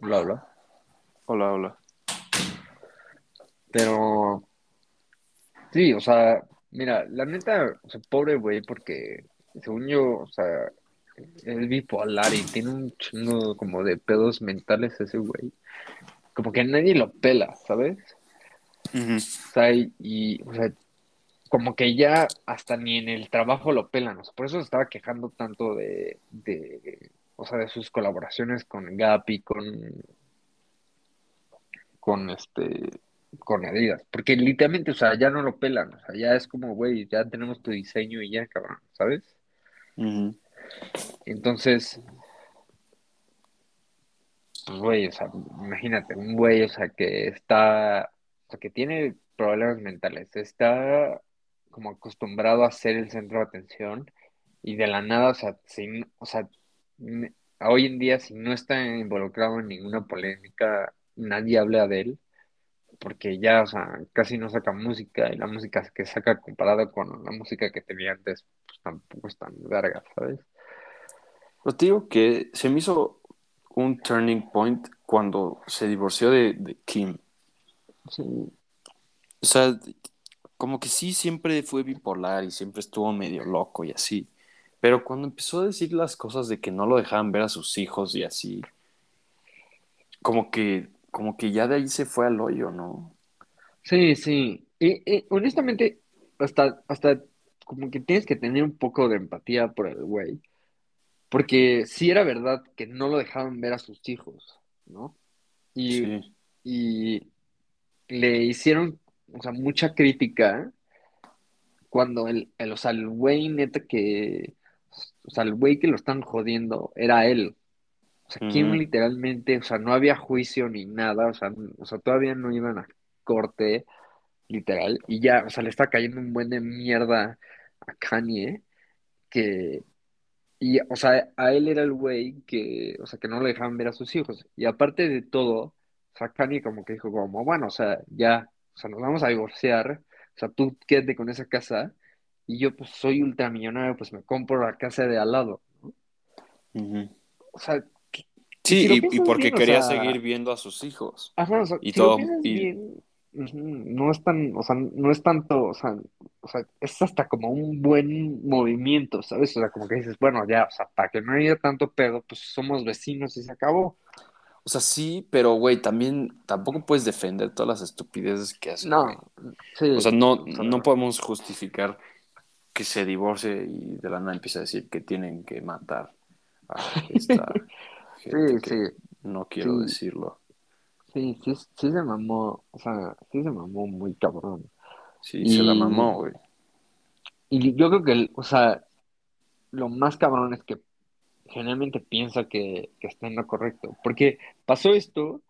Bla, bla. Hola, hola. Pero, sí, o sea, mira, la neta, o sea, pobre güey, porque según yo, o sea, es bipolar y tiene un chingo como de pedos mentales ese güey. Como que nadie lo pela, ¿sabes? Ujú. O sea, y, y, o sea, como que ya hasta ni en el trabajo lo pelan, o sea, por eso se estaba quejando tanto de, de, o sea, de sus colaboraciones con Gap y con, con este, con Adidas, porque literalmente, o sea, ya no lo pelan, o sea, ya es como, güey, ya tenemos tu diseño y ya, cabrón, ¿sabes? Entonces, pues, güey, o sea, imagínate, un güey, o sea, que está, o sea, que tiene problemas mentales, está como acostumbrado a ser el centro de atención y de la nada, o sea, sin, o sea, hoy en día, si no está involucrado en ninguna polémica, nadie habla de él, porque ya, o sea, casi no saca música y la música que saca comparada con la música que tenía antes, pues tampoco es tan verga, ¿sabes? Te digo que se me hizo un turning point cuando se divorció de, de Kim. Sí, O sea, como que sí siempre fue bipolar y siempre estuvo medio loco y así. Pero cuando empezó a decir las cosas de que no lo dejaban ver a sus hijos y así, como que, como que ya de ahí se fue al hoyo, ¿no? sí, sí. Y, y honestamente, hasta, hasta como que tienes que tener un poco de empatía por el güey. Porque sí era verdad que no lo dejaban ver a sus hijos, ¿no? Y, Sí. y le hicieron, o sea, mucha crítica cuando el, el, o sea, el güey neta que, o sea, el güey que lo están jodiendo era él. O sea, Kim literalmente, o sea, no había juicio ni nada, o sea, o sea, todavía no iban a corte, literal, y ya, o sea, le está cayendo un buen de mierda a Kanye, que, y, o sea, a él era el güey que, o sea, que no le dejaban ver a sus hijos, y aparte de todo, o sea, Kanye como que dijo como, bueno, o sea, ya, o sea, nos vamos a divorciar, o sea, tú quédate con esa casa, y yo pues soy ultramillonario, pues me compro la casa de al lado, ¿no? O sea, Sí, si y, porque bien, o quería sea, seguir viendo a sus hijos. Ajá, o sea, Y si todo, y bien, no es tan, o sea, no es tanto, o sea, o sea, es hasta como un buen movimiento, ¿sabes? O sea, como que dices, bueno, ya, o sea, para que no haya tanto pedo, pues somos vecinos y se acabó. O sea, sí, pero güey, también tampoco puedes defender todas las estupideces que hace, güey. No, sí, O sea, no, o sea, no podemos justificar que se divorcie y de la nada empieza a decir que tienen que matar a esta gente sí, que sí, no quiero sí, decirlo. sí, sí, sí se mamó, o sea, sí se mamó muy cabrón. Sí, se la mamó, güey. y yo creo que, o sea, lo más cabrón es que generalmente piensa que, que está en lo correcto, porque pasó esto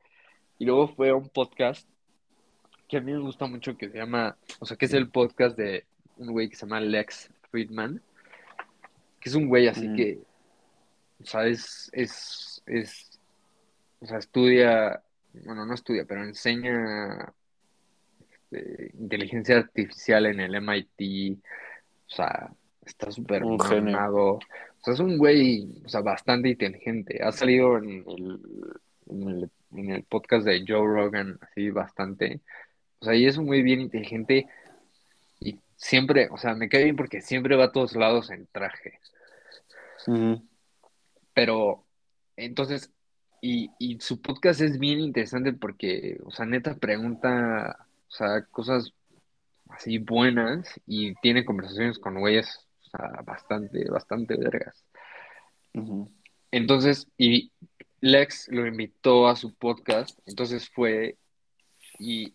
y luego fue a un podcast que a mí me gusta mucho que se llama, o sea, que es el podcast de un güey que se llama Lex Friedman, que es un güey así Mm, que, o sea, es, es, es, o sea, estudia, bueno, no estudia, pero enseña eh, inteligencia artificial en el MIT, o sea, está súper o sea, es un güey, o sea, bastante inteligente, ha salido en el, en el, en el podcast de Joe Rogan, así bastante, o sea, y es un güey bien inteligente. Y siempre, o sea, me cae bien porque siempre va a todos lados en traje. Pero, entonces, y, y su podcast es bien interesante porque, o sea, neta pregunta, o sea, cosas así buenas y tiene conversaciones con güeyes, o sea, bastante, bastante vergas. Entonces, y Lex lo invitó a su podcast, entonces fue y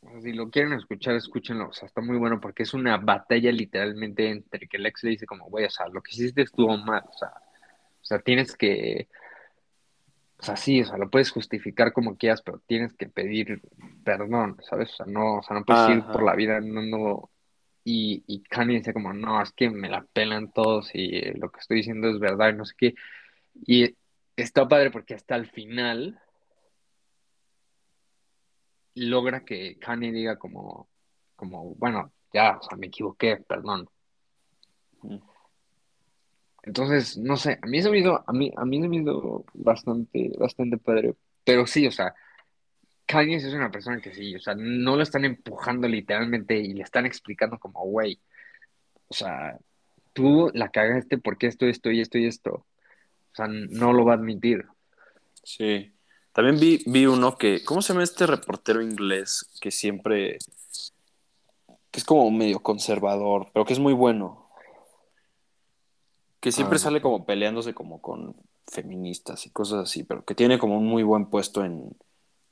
o sea, si lo quieren escuchar, escúchenlo, o sea, está muy bueno porque es una batalla literalmente entre que Lex le dice como, güey, o sea, lo que hiciste estuvo mal, o sea, sea, tienes que, o sea, sí, o sea, lo puedes justificar como quieras, pero tienes que pedir perdón, ¿sabes? O sea, no, o sea, no puedes ir por la vida andando y, y Kanye dice como, no, es que me la pelan todos y lo que estoy diciendo es verdad y no sé qué. Y está padre porque hasta el final logra que Kanye diga como, como, bueno, ya, o sea, me equivoqué, perdón. Ujú. Entonces, no sé, a mí se me hizo, a mí, a mí se me hizo bastante, bastante padre. Pero sí, o sea, Kanye es una persona que sí, o sea, no lo están empujando literalmente y le están explicando como, güey, o sea, tú la cagaste porque esto, esto y esto y esto. O sea, no lo va a admitir. Sí. También vi, vi uno que, ¿cómo se llama este reportero inglés que siempre, que es como medio conservador, pero que es muy bueno. Que siempre Ah. sale como peleándose como con feministas y cosas así, pero que tiene como un muy buen puesto en...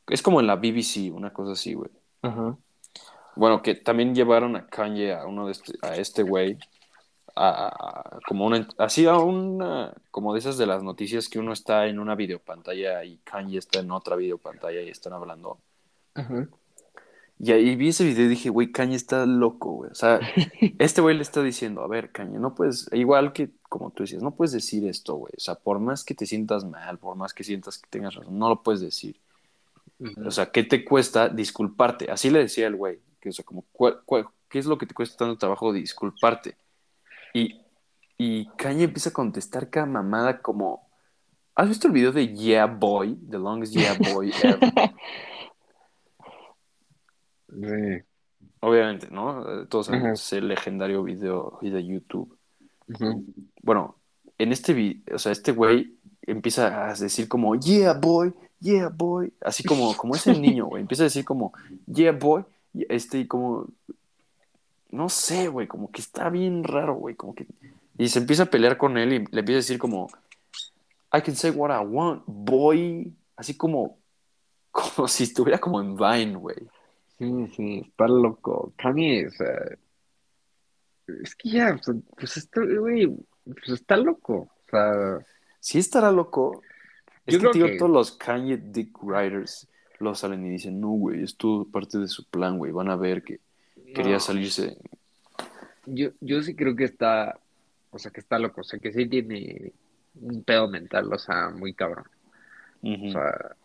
Es como en la BBC, una cosa así, güey. Ajá. Bueno, que también llevaron a Kanye a uno de este, a este güey a, a- como una así a una como de esas de las noticias que uno está en una videopantalla y Kanye está en otra videopantalla y están hablando. Ajá. Y ahí vi ese video y dije, güey, Kanye está loco, güey. O sea, este güey le está diciendo, a ver, Kanye, no puedes, igual que como tú decías, no puedes decir esto, güey. O sea, por más que te sientas mal, por más que sientas que tengas razón, no lo puedes decir. O sea, ¿qué te cuesta disculparte? Así le decía el güey. Que, o sea, como, ¿cuál- cuál- ¿qué es lo que te cuesta tanto trabajo disculparte? Y, y Kanye empieza a contestar cada mamada como... ¿Has visto el video de Yeah Boy? The longest Yeah Boy ever. Sí. Obviamente, ¿no? Todos sabemos Ajá. ese legendario video de YouTube. Bueno, en este video, o sea, este güey empieza a decir como, yeah, boy, yeah, boy, así como, como ese niño, güey, empieza a decir como, yeah, boy, y este, y como, no sé, güey, como que está bien raro, güey, como que, y se empieza a pelear con él y le empieza a decir como, I can say what I want, boy, así como, como si estuviera como en Vine, güey. Sí, sí, está loco. Kanye, o sea, es que ya, o sea, pues está, güey, pues está loco. O sea, Sí estará loco. Es Yo que, creo tío, que- todos los Kanye Dick Riders lo salen y dicen, no, güey, es todo parte de su plan, güey. Van a ver que quería no, salirse. yo, yo sí creo que está, o sea, que está loco, o sea, que sí tiene un pedo mental, o sea, muy cabrón. Ujú. O sea,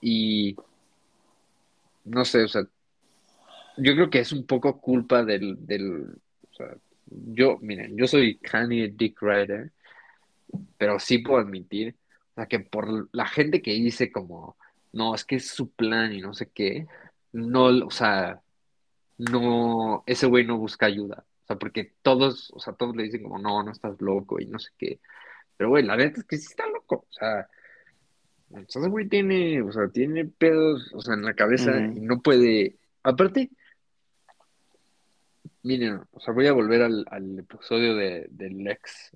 y no sé, o sea, yo creo que es un poco culpa del, del, o sea, yo, miren, yo soy Kanye Dick Rider, pero sí puedo admitir, o sea, que por la gente que dice como, no, es que es su plan y no sé qué, no, o sea, no, ese güey no busca ayuda, o sea, porque todos, o sea, todos le dicen como, no, no estás loco y no sé qué, pero güey, la neta es que sí está loco, o sea, güey tiene, o sea, tiene pedos, o sea, en la cabeza y no puede, aparte, miren, o sea, voy a volver al, al episodio de, del ex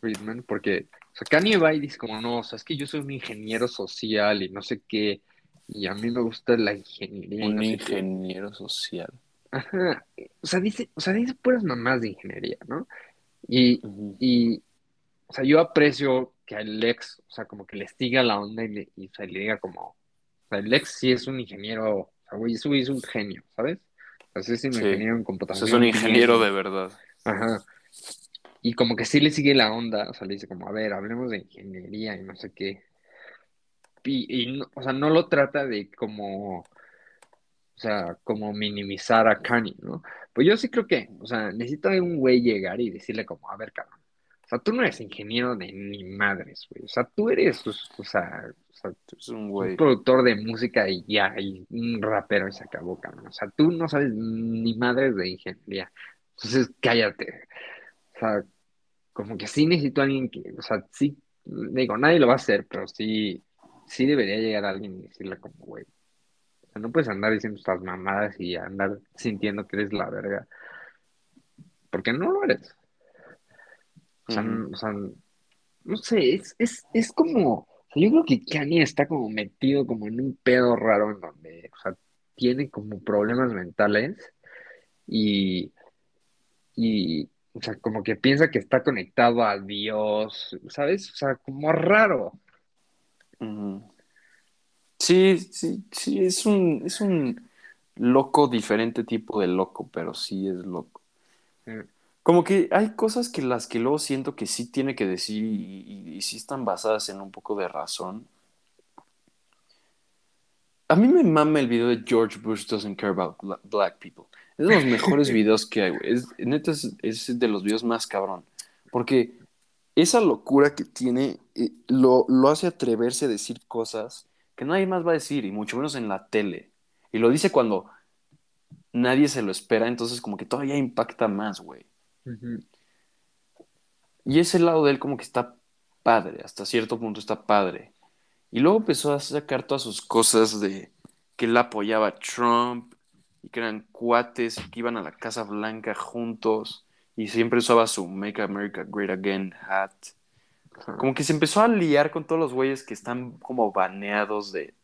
Friedman, porque, o sea, Kanye va y dice como, no, o sea, es que yo soy un ingeniero social y no sé qué, y a mí me gusta la ingeniería Un no sé qué. ingeniero social. Ajá, o sea, dice, o sea, dice puras mamás de ingeniería, ¿no? Y, y, o sea, yo aprecio que al ex, o sea, como que le siga la onda y, le, y, o sea, le diga como, o sea, el ex sí es un ingeniero, o sea, güey, güey es un genio, ¿sabes? O sea, es un Sí. ingeniero en O sea, computación. es un ingeniero de verdad. Ajá. Y como que sí le sigue la onda, o sea, le dice como, a ver, hablemos de ingeniería y no sé qué. Y, y no- o sea, no lo trata de como, o sea, como minimizar a Kanye, ¿no? Pues yo sí creo que, o sea, necesita un güey llegar y decirle como, a ver, cabrón, sea, tú no eres ingeniero de ni madres, güey, o sea, tú eres, pues, o sea, o sea, Es un un güey. productor de música y ya, y un rapero y se acabó, cabrón. O sea, tú no sabes ni madres de ingeniería. Entonces, cállate. O sea, como que sí necesito a alguien que, o sea, sí, digo, nadie lo va a hacer, pero sí, sí debería llegar alguien y decirle como, güey. O sea, no puedes andar diciendo estas mamadas y andar sintiendo que eres la verga. Porque no lo eres. O sea, Ujú. o sea, no sé, es, es, es como, o sea, yo creo que Kanye está como metido como en un pedo raro en donde, o sea, tiene como problemas mentales y, y, o sea, como que piensa que está conectado a Dios, ¿sabes? O sea, como raro. Sí, sí, sí, es un, es un loco, diferente tipo de loco, pero sí es loco. Eh, Como que hay cosas que las que luego siento que sí tiene que decir y, y- y sí están basadas en un poco de razón. A mí me mama el video de George Bush Doesn't Care About Bla- Black People. Es de los mejores videos que hay, güey. Es, neta, es, es de los videos más cabrón. Porque esa locura que tiene eh, lo, lo hace atreverse a decir cosas que nadie más va a decir, y mucho menos en la tele. Y lo dice cuando nadie se lo espera, entonces como que todavía impacta más, güey. Y ese lado de él como que está padre, hasta cierto punto está padre. Y luego empezó a sacar todas sus cosas de que él apoyaba a Trump y que eran cuates y que iban a la Casa Blanca juntos y siempre usaba su Make America Great Again hat. Como que se empezó a liar con todos los güeyes que están como baneados de,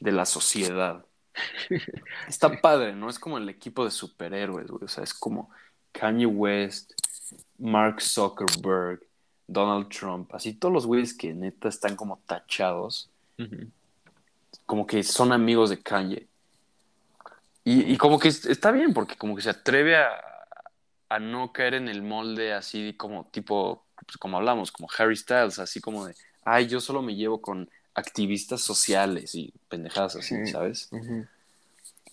de la sociedad. Está padre, ¿no? Es como el equipo de superhéroes, güey. O sea, es como Kanye West, Mark Zuckerberg, Donald Trump, así todos los güeyes que neta están como tachados, como que son amigos de Kanye. Y, y como que es- está bien, porque como que se atreve a, a no caer en el molde así como tipo, pues, como hablamos, como Harry Styles, así como de, ay, yo solo me llevo con activistas sociales y pendejadas así, Sí. ¿sabes?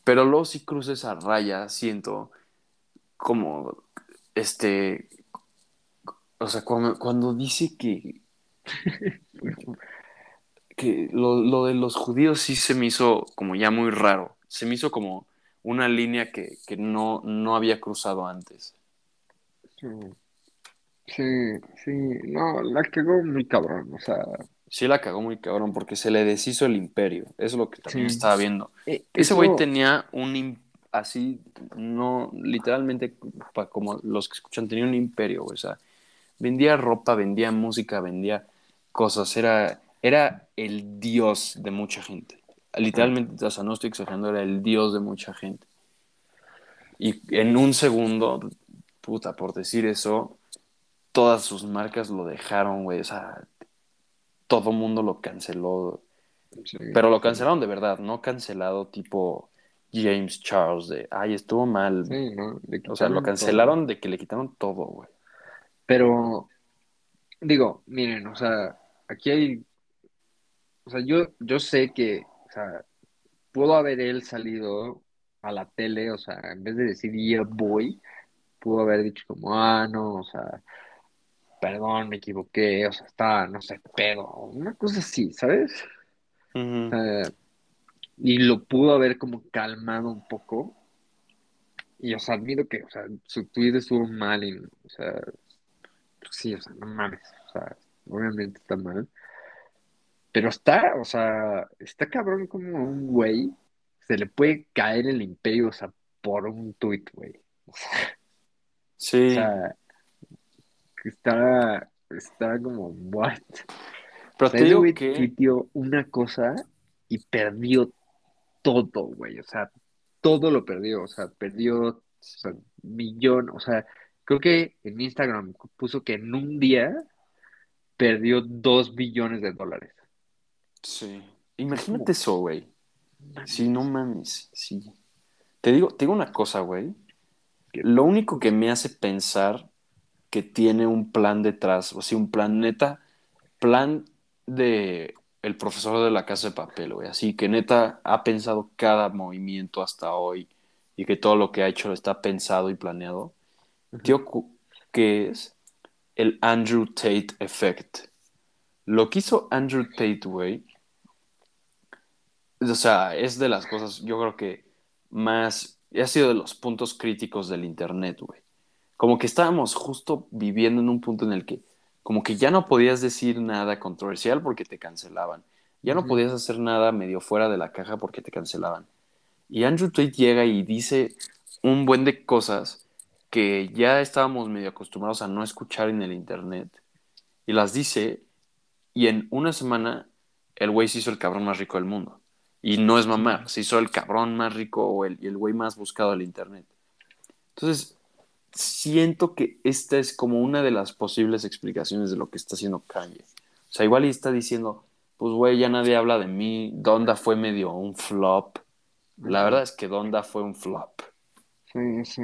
Pero luego sí cruza esa raya, siento, como, este, o sea, cuando, cuando dice que, que lo, lo de los judíos sí se me hizo como ya muy raro, se me hizo como una línea que, que no, no había cruzado antes. Sí. Sí, sí, no, la cagó muy cabrón, o sea, Sí la cagó muy cabrón porque se le deshizo el imperio, eso es lo que también Sí. estaba viendo. eh, Ese eso- güey tenía un im- así, no, literalmente, como los que escuchan, tenía un imperio, güey, o sea, vendía ropa, vendía música, vendía cosas, era, era el dios de mucha gente. Literalmente, o sea, no estoy exagerando, era el dios de mucha gente. Y en un segundo, puta, por decir eso, todas sus marcas lo dejaron, güey, o sea, todo mundo lo canceló. sí, Pero lo cancelaron de verdad, no cancelado tipo James Charles de, ay, estuvo mal. Sí, ¿no? Le o sea, lo cancelaron de que le quitaron todo, güey. Pero, digo, miren, o sea, aquí hay, o sea, yo, yo sé que, o sea, pudo haber él salido a la tele, o sea, en vez de decir yeah boy, pudo haber dicho como, ah, no, o sea, perdón, me equivoqué, o sea, estaba, no sé, pedo, una cosa así, ¿sabes? Ujú. Eh, y lo pudo haber como calmado un poco. Y, o sea, admito que, o sea, su tweet estuvo mal y, o sea, pues sí, o sea, no mames, o sea, obviamente está mal. Pero está, o sea, está cabrón como un güey se le puede caer el imperio, o sea, por un tweet, güey. O sea, Sí, o sea, está, está como, what? pero O sea, te digo que... tuiteó una cosa y perdió todo, güey. O sea, todo lo perdió. O sea, perdió o sea, millón. O sea, creo que en Instagram puso que en un día perdió dos billones de dólares. Sí. Imagínate eso, güey. Sí, no mames, sí. Te digo, te digo una cosa, güey. Lo único que me hace pensar que tiene un plan detrás, o sea, un plan neta, plan de el profesor de la casa de papel, güey. Así que neta ha pensado cada movimiento hasta hoy y que todo lo que ha hecho está pensado y planeado. Tío, ¿qué es? El Andrew Tate Effect. Lo que hizo Andrew Tate, güey, o sea, es de las cosas, yo creo que más, ha sido de los puntos críticos del Internet, güey. Como que estábamos justo viviendo en un punto en el que, como que ya no podías decir nada controversial porque te cancelaban. Ya no podías hacer nada medio fuera de la caja porque te cancelaban. Y Andrew Tate llega y dice un buen de cosas que ya estábamos medio acostumbrados a no escuchar en el Internet. Y las dice, y en una semana el güey se hizo el cabrón más rico del mundo. Y no es mamar, se hizo el cabrón más rico o el, y el güey más buscado del internet. Entonces, siento que esta es como una de las posibles explicaciones de lo que está haciendo Kanye. O sea, igual y está diciendo, pues güey, ya nadie habla de mí, Donda fue medio un flop. La verdad es que Donda fue un flop. Sí, sí.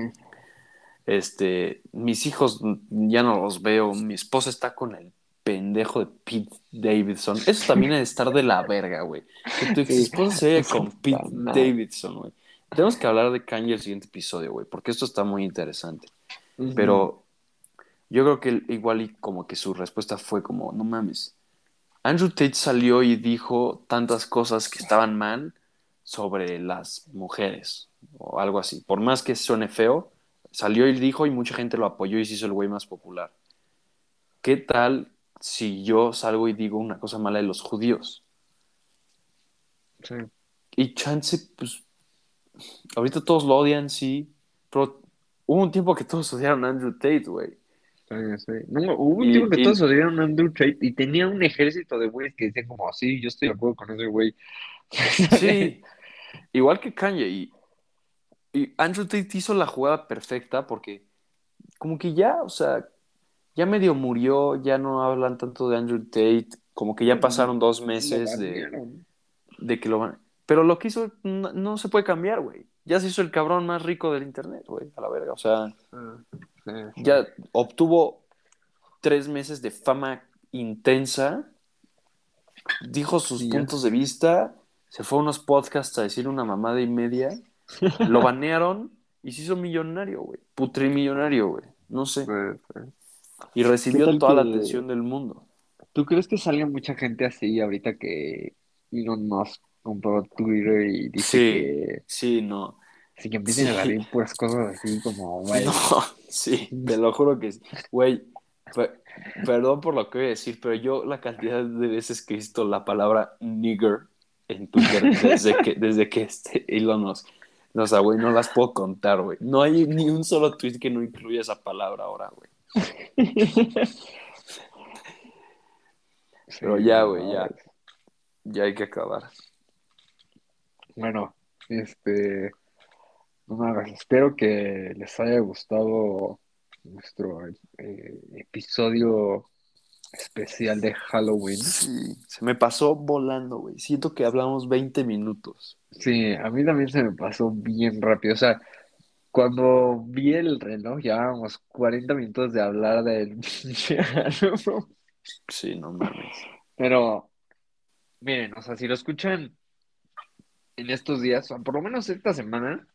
Este, mis hijos ya no los veo, mi esposa está con el pendejo de Pete Davidson. Eso también es estar de la verga, güey. Que tu ex esposa se con Pete. Davidson, güey. Tenemos que hablar de Kanye el siguiente episodio, güey, porque esto está muy interesante. Pero yo creo que igual y como que su respuesta fue como, no mames. Andrew Tate salió y dijo tantas cosas que estaban mal sobre las mujeres o algo así. Por más que suene feo, salió y dijo y mucha gente lo apoyó y se hizo el güey más popular. ¿Qué tal si yo salgo y digo una cosa mala de los judíos? Sí. Y chance, pues, ahorita todos lo odian, sí, pero hubo un tiempo que todos odiaron a Andrew Tate, güey. Sí. No, hubo un Y- tiempo que y- todos odiaron a Andrew Tate y tenía un ejército de güeyes que decían como, sí, yo estoy de acuerdo con ese güey. Sí, igual que Kanye. Y, y Andrew Tate hizo la jugada perfecta porque como que ya, o sea, ya medio murió, ya no hablan tanto de Andrew Tate, como que ya pasaron dos meses de, de que lo van... Pero lo que hizo no, no se puede cambiar, güey. Ya se hizo el cabrón más rico del internet, güey, a la verga. O sea, Ah, sí, sí. ya obtuvo tres meses de fama intensa, dijo sus Sí, puntos de vista, se fue a unos podcasts a decir una mamada y media, lo banearon y se hizo millonario, güey. Putrimillonario, güey. No sé. Y recibió ¿Qué tal toda la atención del mundo. ¿Tú crees que salga mucha gente así ahorita que Elon Musk compró Twitter y dice Sí. que Sí, no. sí que empiecen Sí. a salir puras cosas así como, güey, No, sí, te lo juro que sí. Güey, pe- perdón por lo que voy a decir, pero yo la cantidad de veces que he visto la palabra nigger en Twitter desde que, desde que este Elon Musk, no, o sea, güey, no las puedo contar, güey. No hay ni un solo tweet que no incluya esa palabra ahora, güey. Pero ya, güey, ya. Ya hay que acabar. Bueno, este, no mames, espero que les haya gustado nuestro eh, episodio especial de Halloween. Sí, se me pasó volando, güey. Siento que hablamos 20 minutos. Sí, a mí también se me pasó bien rápido. O sea, cuando vi el reloj, llevábamos 40 minutos de hablar del. Sí, no mames. Pero, miren, o sea, si lo escuchan en estos días, o por lo menos esta semana,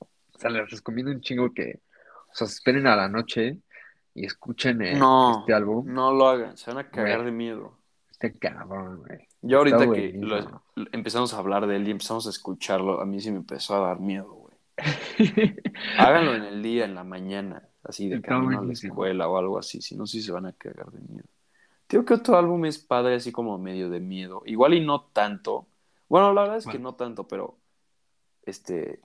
o sea, les recomiendo un chingo que, o sea, se esperen a la noche y escuchen eh, No, este álbum. no lo hagan, se van a cagar de miedo. Este cabrón, güey. Yo ahorita Está que lo- empezamos a hablar de él y empezamos a escucharlo, a mí sí me empezó a dar miedo, güey. Háganlo en el día, en la mañana, así de Está camino a la escuela o algo así, si no, sí se van a cagar de miedo. Digo que otro álbum es padre, así como medio de miedo. Igual y no tanto. Bueno, la verdad es que no tanto, pero este.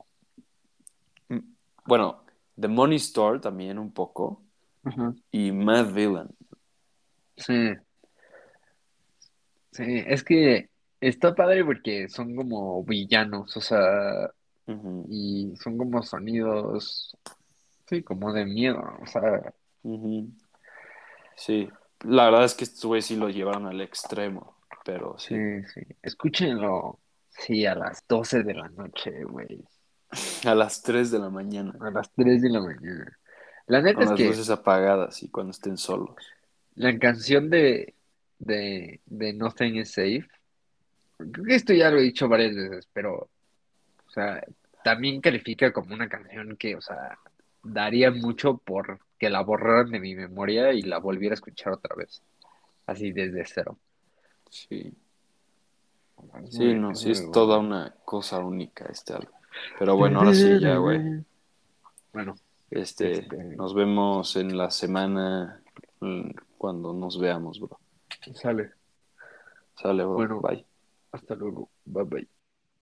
Bueno, The Money Store también un poco. Y Mad Villain. Sí. Sí, es que está padre porque son como villanos, o sea, y son como sonidos, sí, como de miedo, o sea. Sí, la verdad es que estos güeyes sí lo llevaron al extremo, pero sí. sí, sí. Escúchenlo, sí, a las 12 de la noche, güey, A las 3 de la mañana, a las 3 de la mañana. La neta con es las que luces apagadas y cuando estén solos. la canción de, de, de Nothing is Safe, creo que esto ya lo he dicho varias veces, pero, o sea, también califica como una canción que, o sea, daría mucho por que la borraran de mi memoria y la volviera a escuchar otra vez, así desde cero. Sí, Es sí, muy- no, es sí es bueno. toda una cosa única este álbum. Pero bueno, ahora sí, ya, güey. Bueno, Este, Este- nos vemos en la semana mm, cuando nos veamos, bro. sale. Sale, bro. Bueno. Bye. Hasta luego. Bye bye.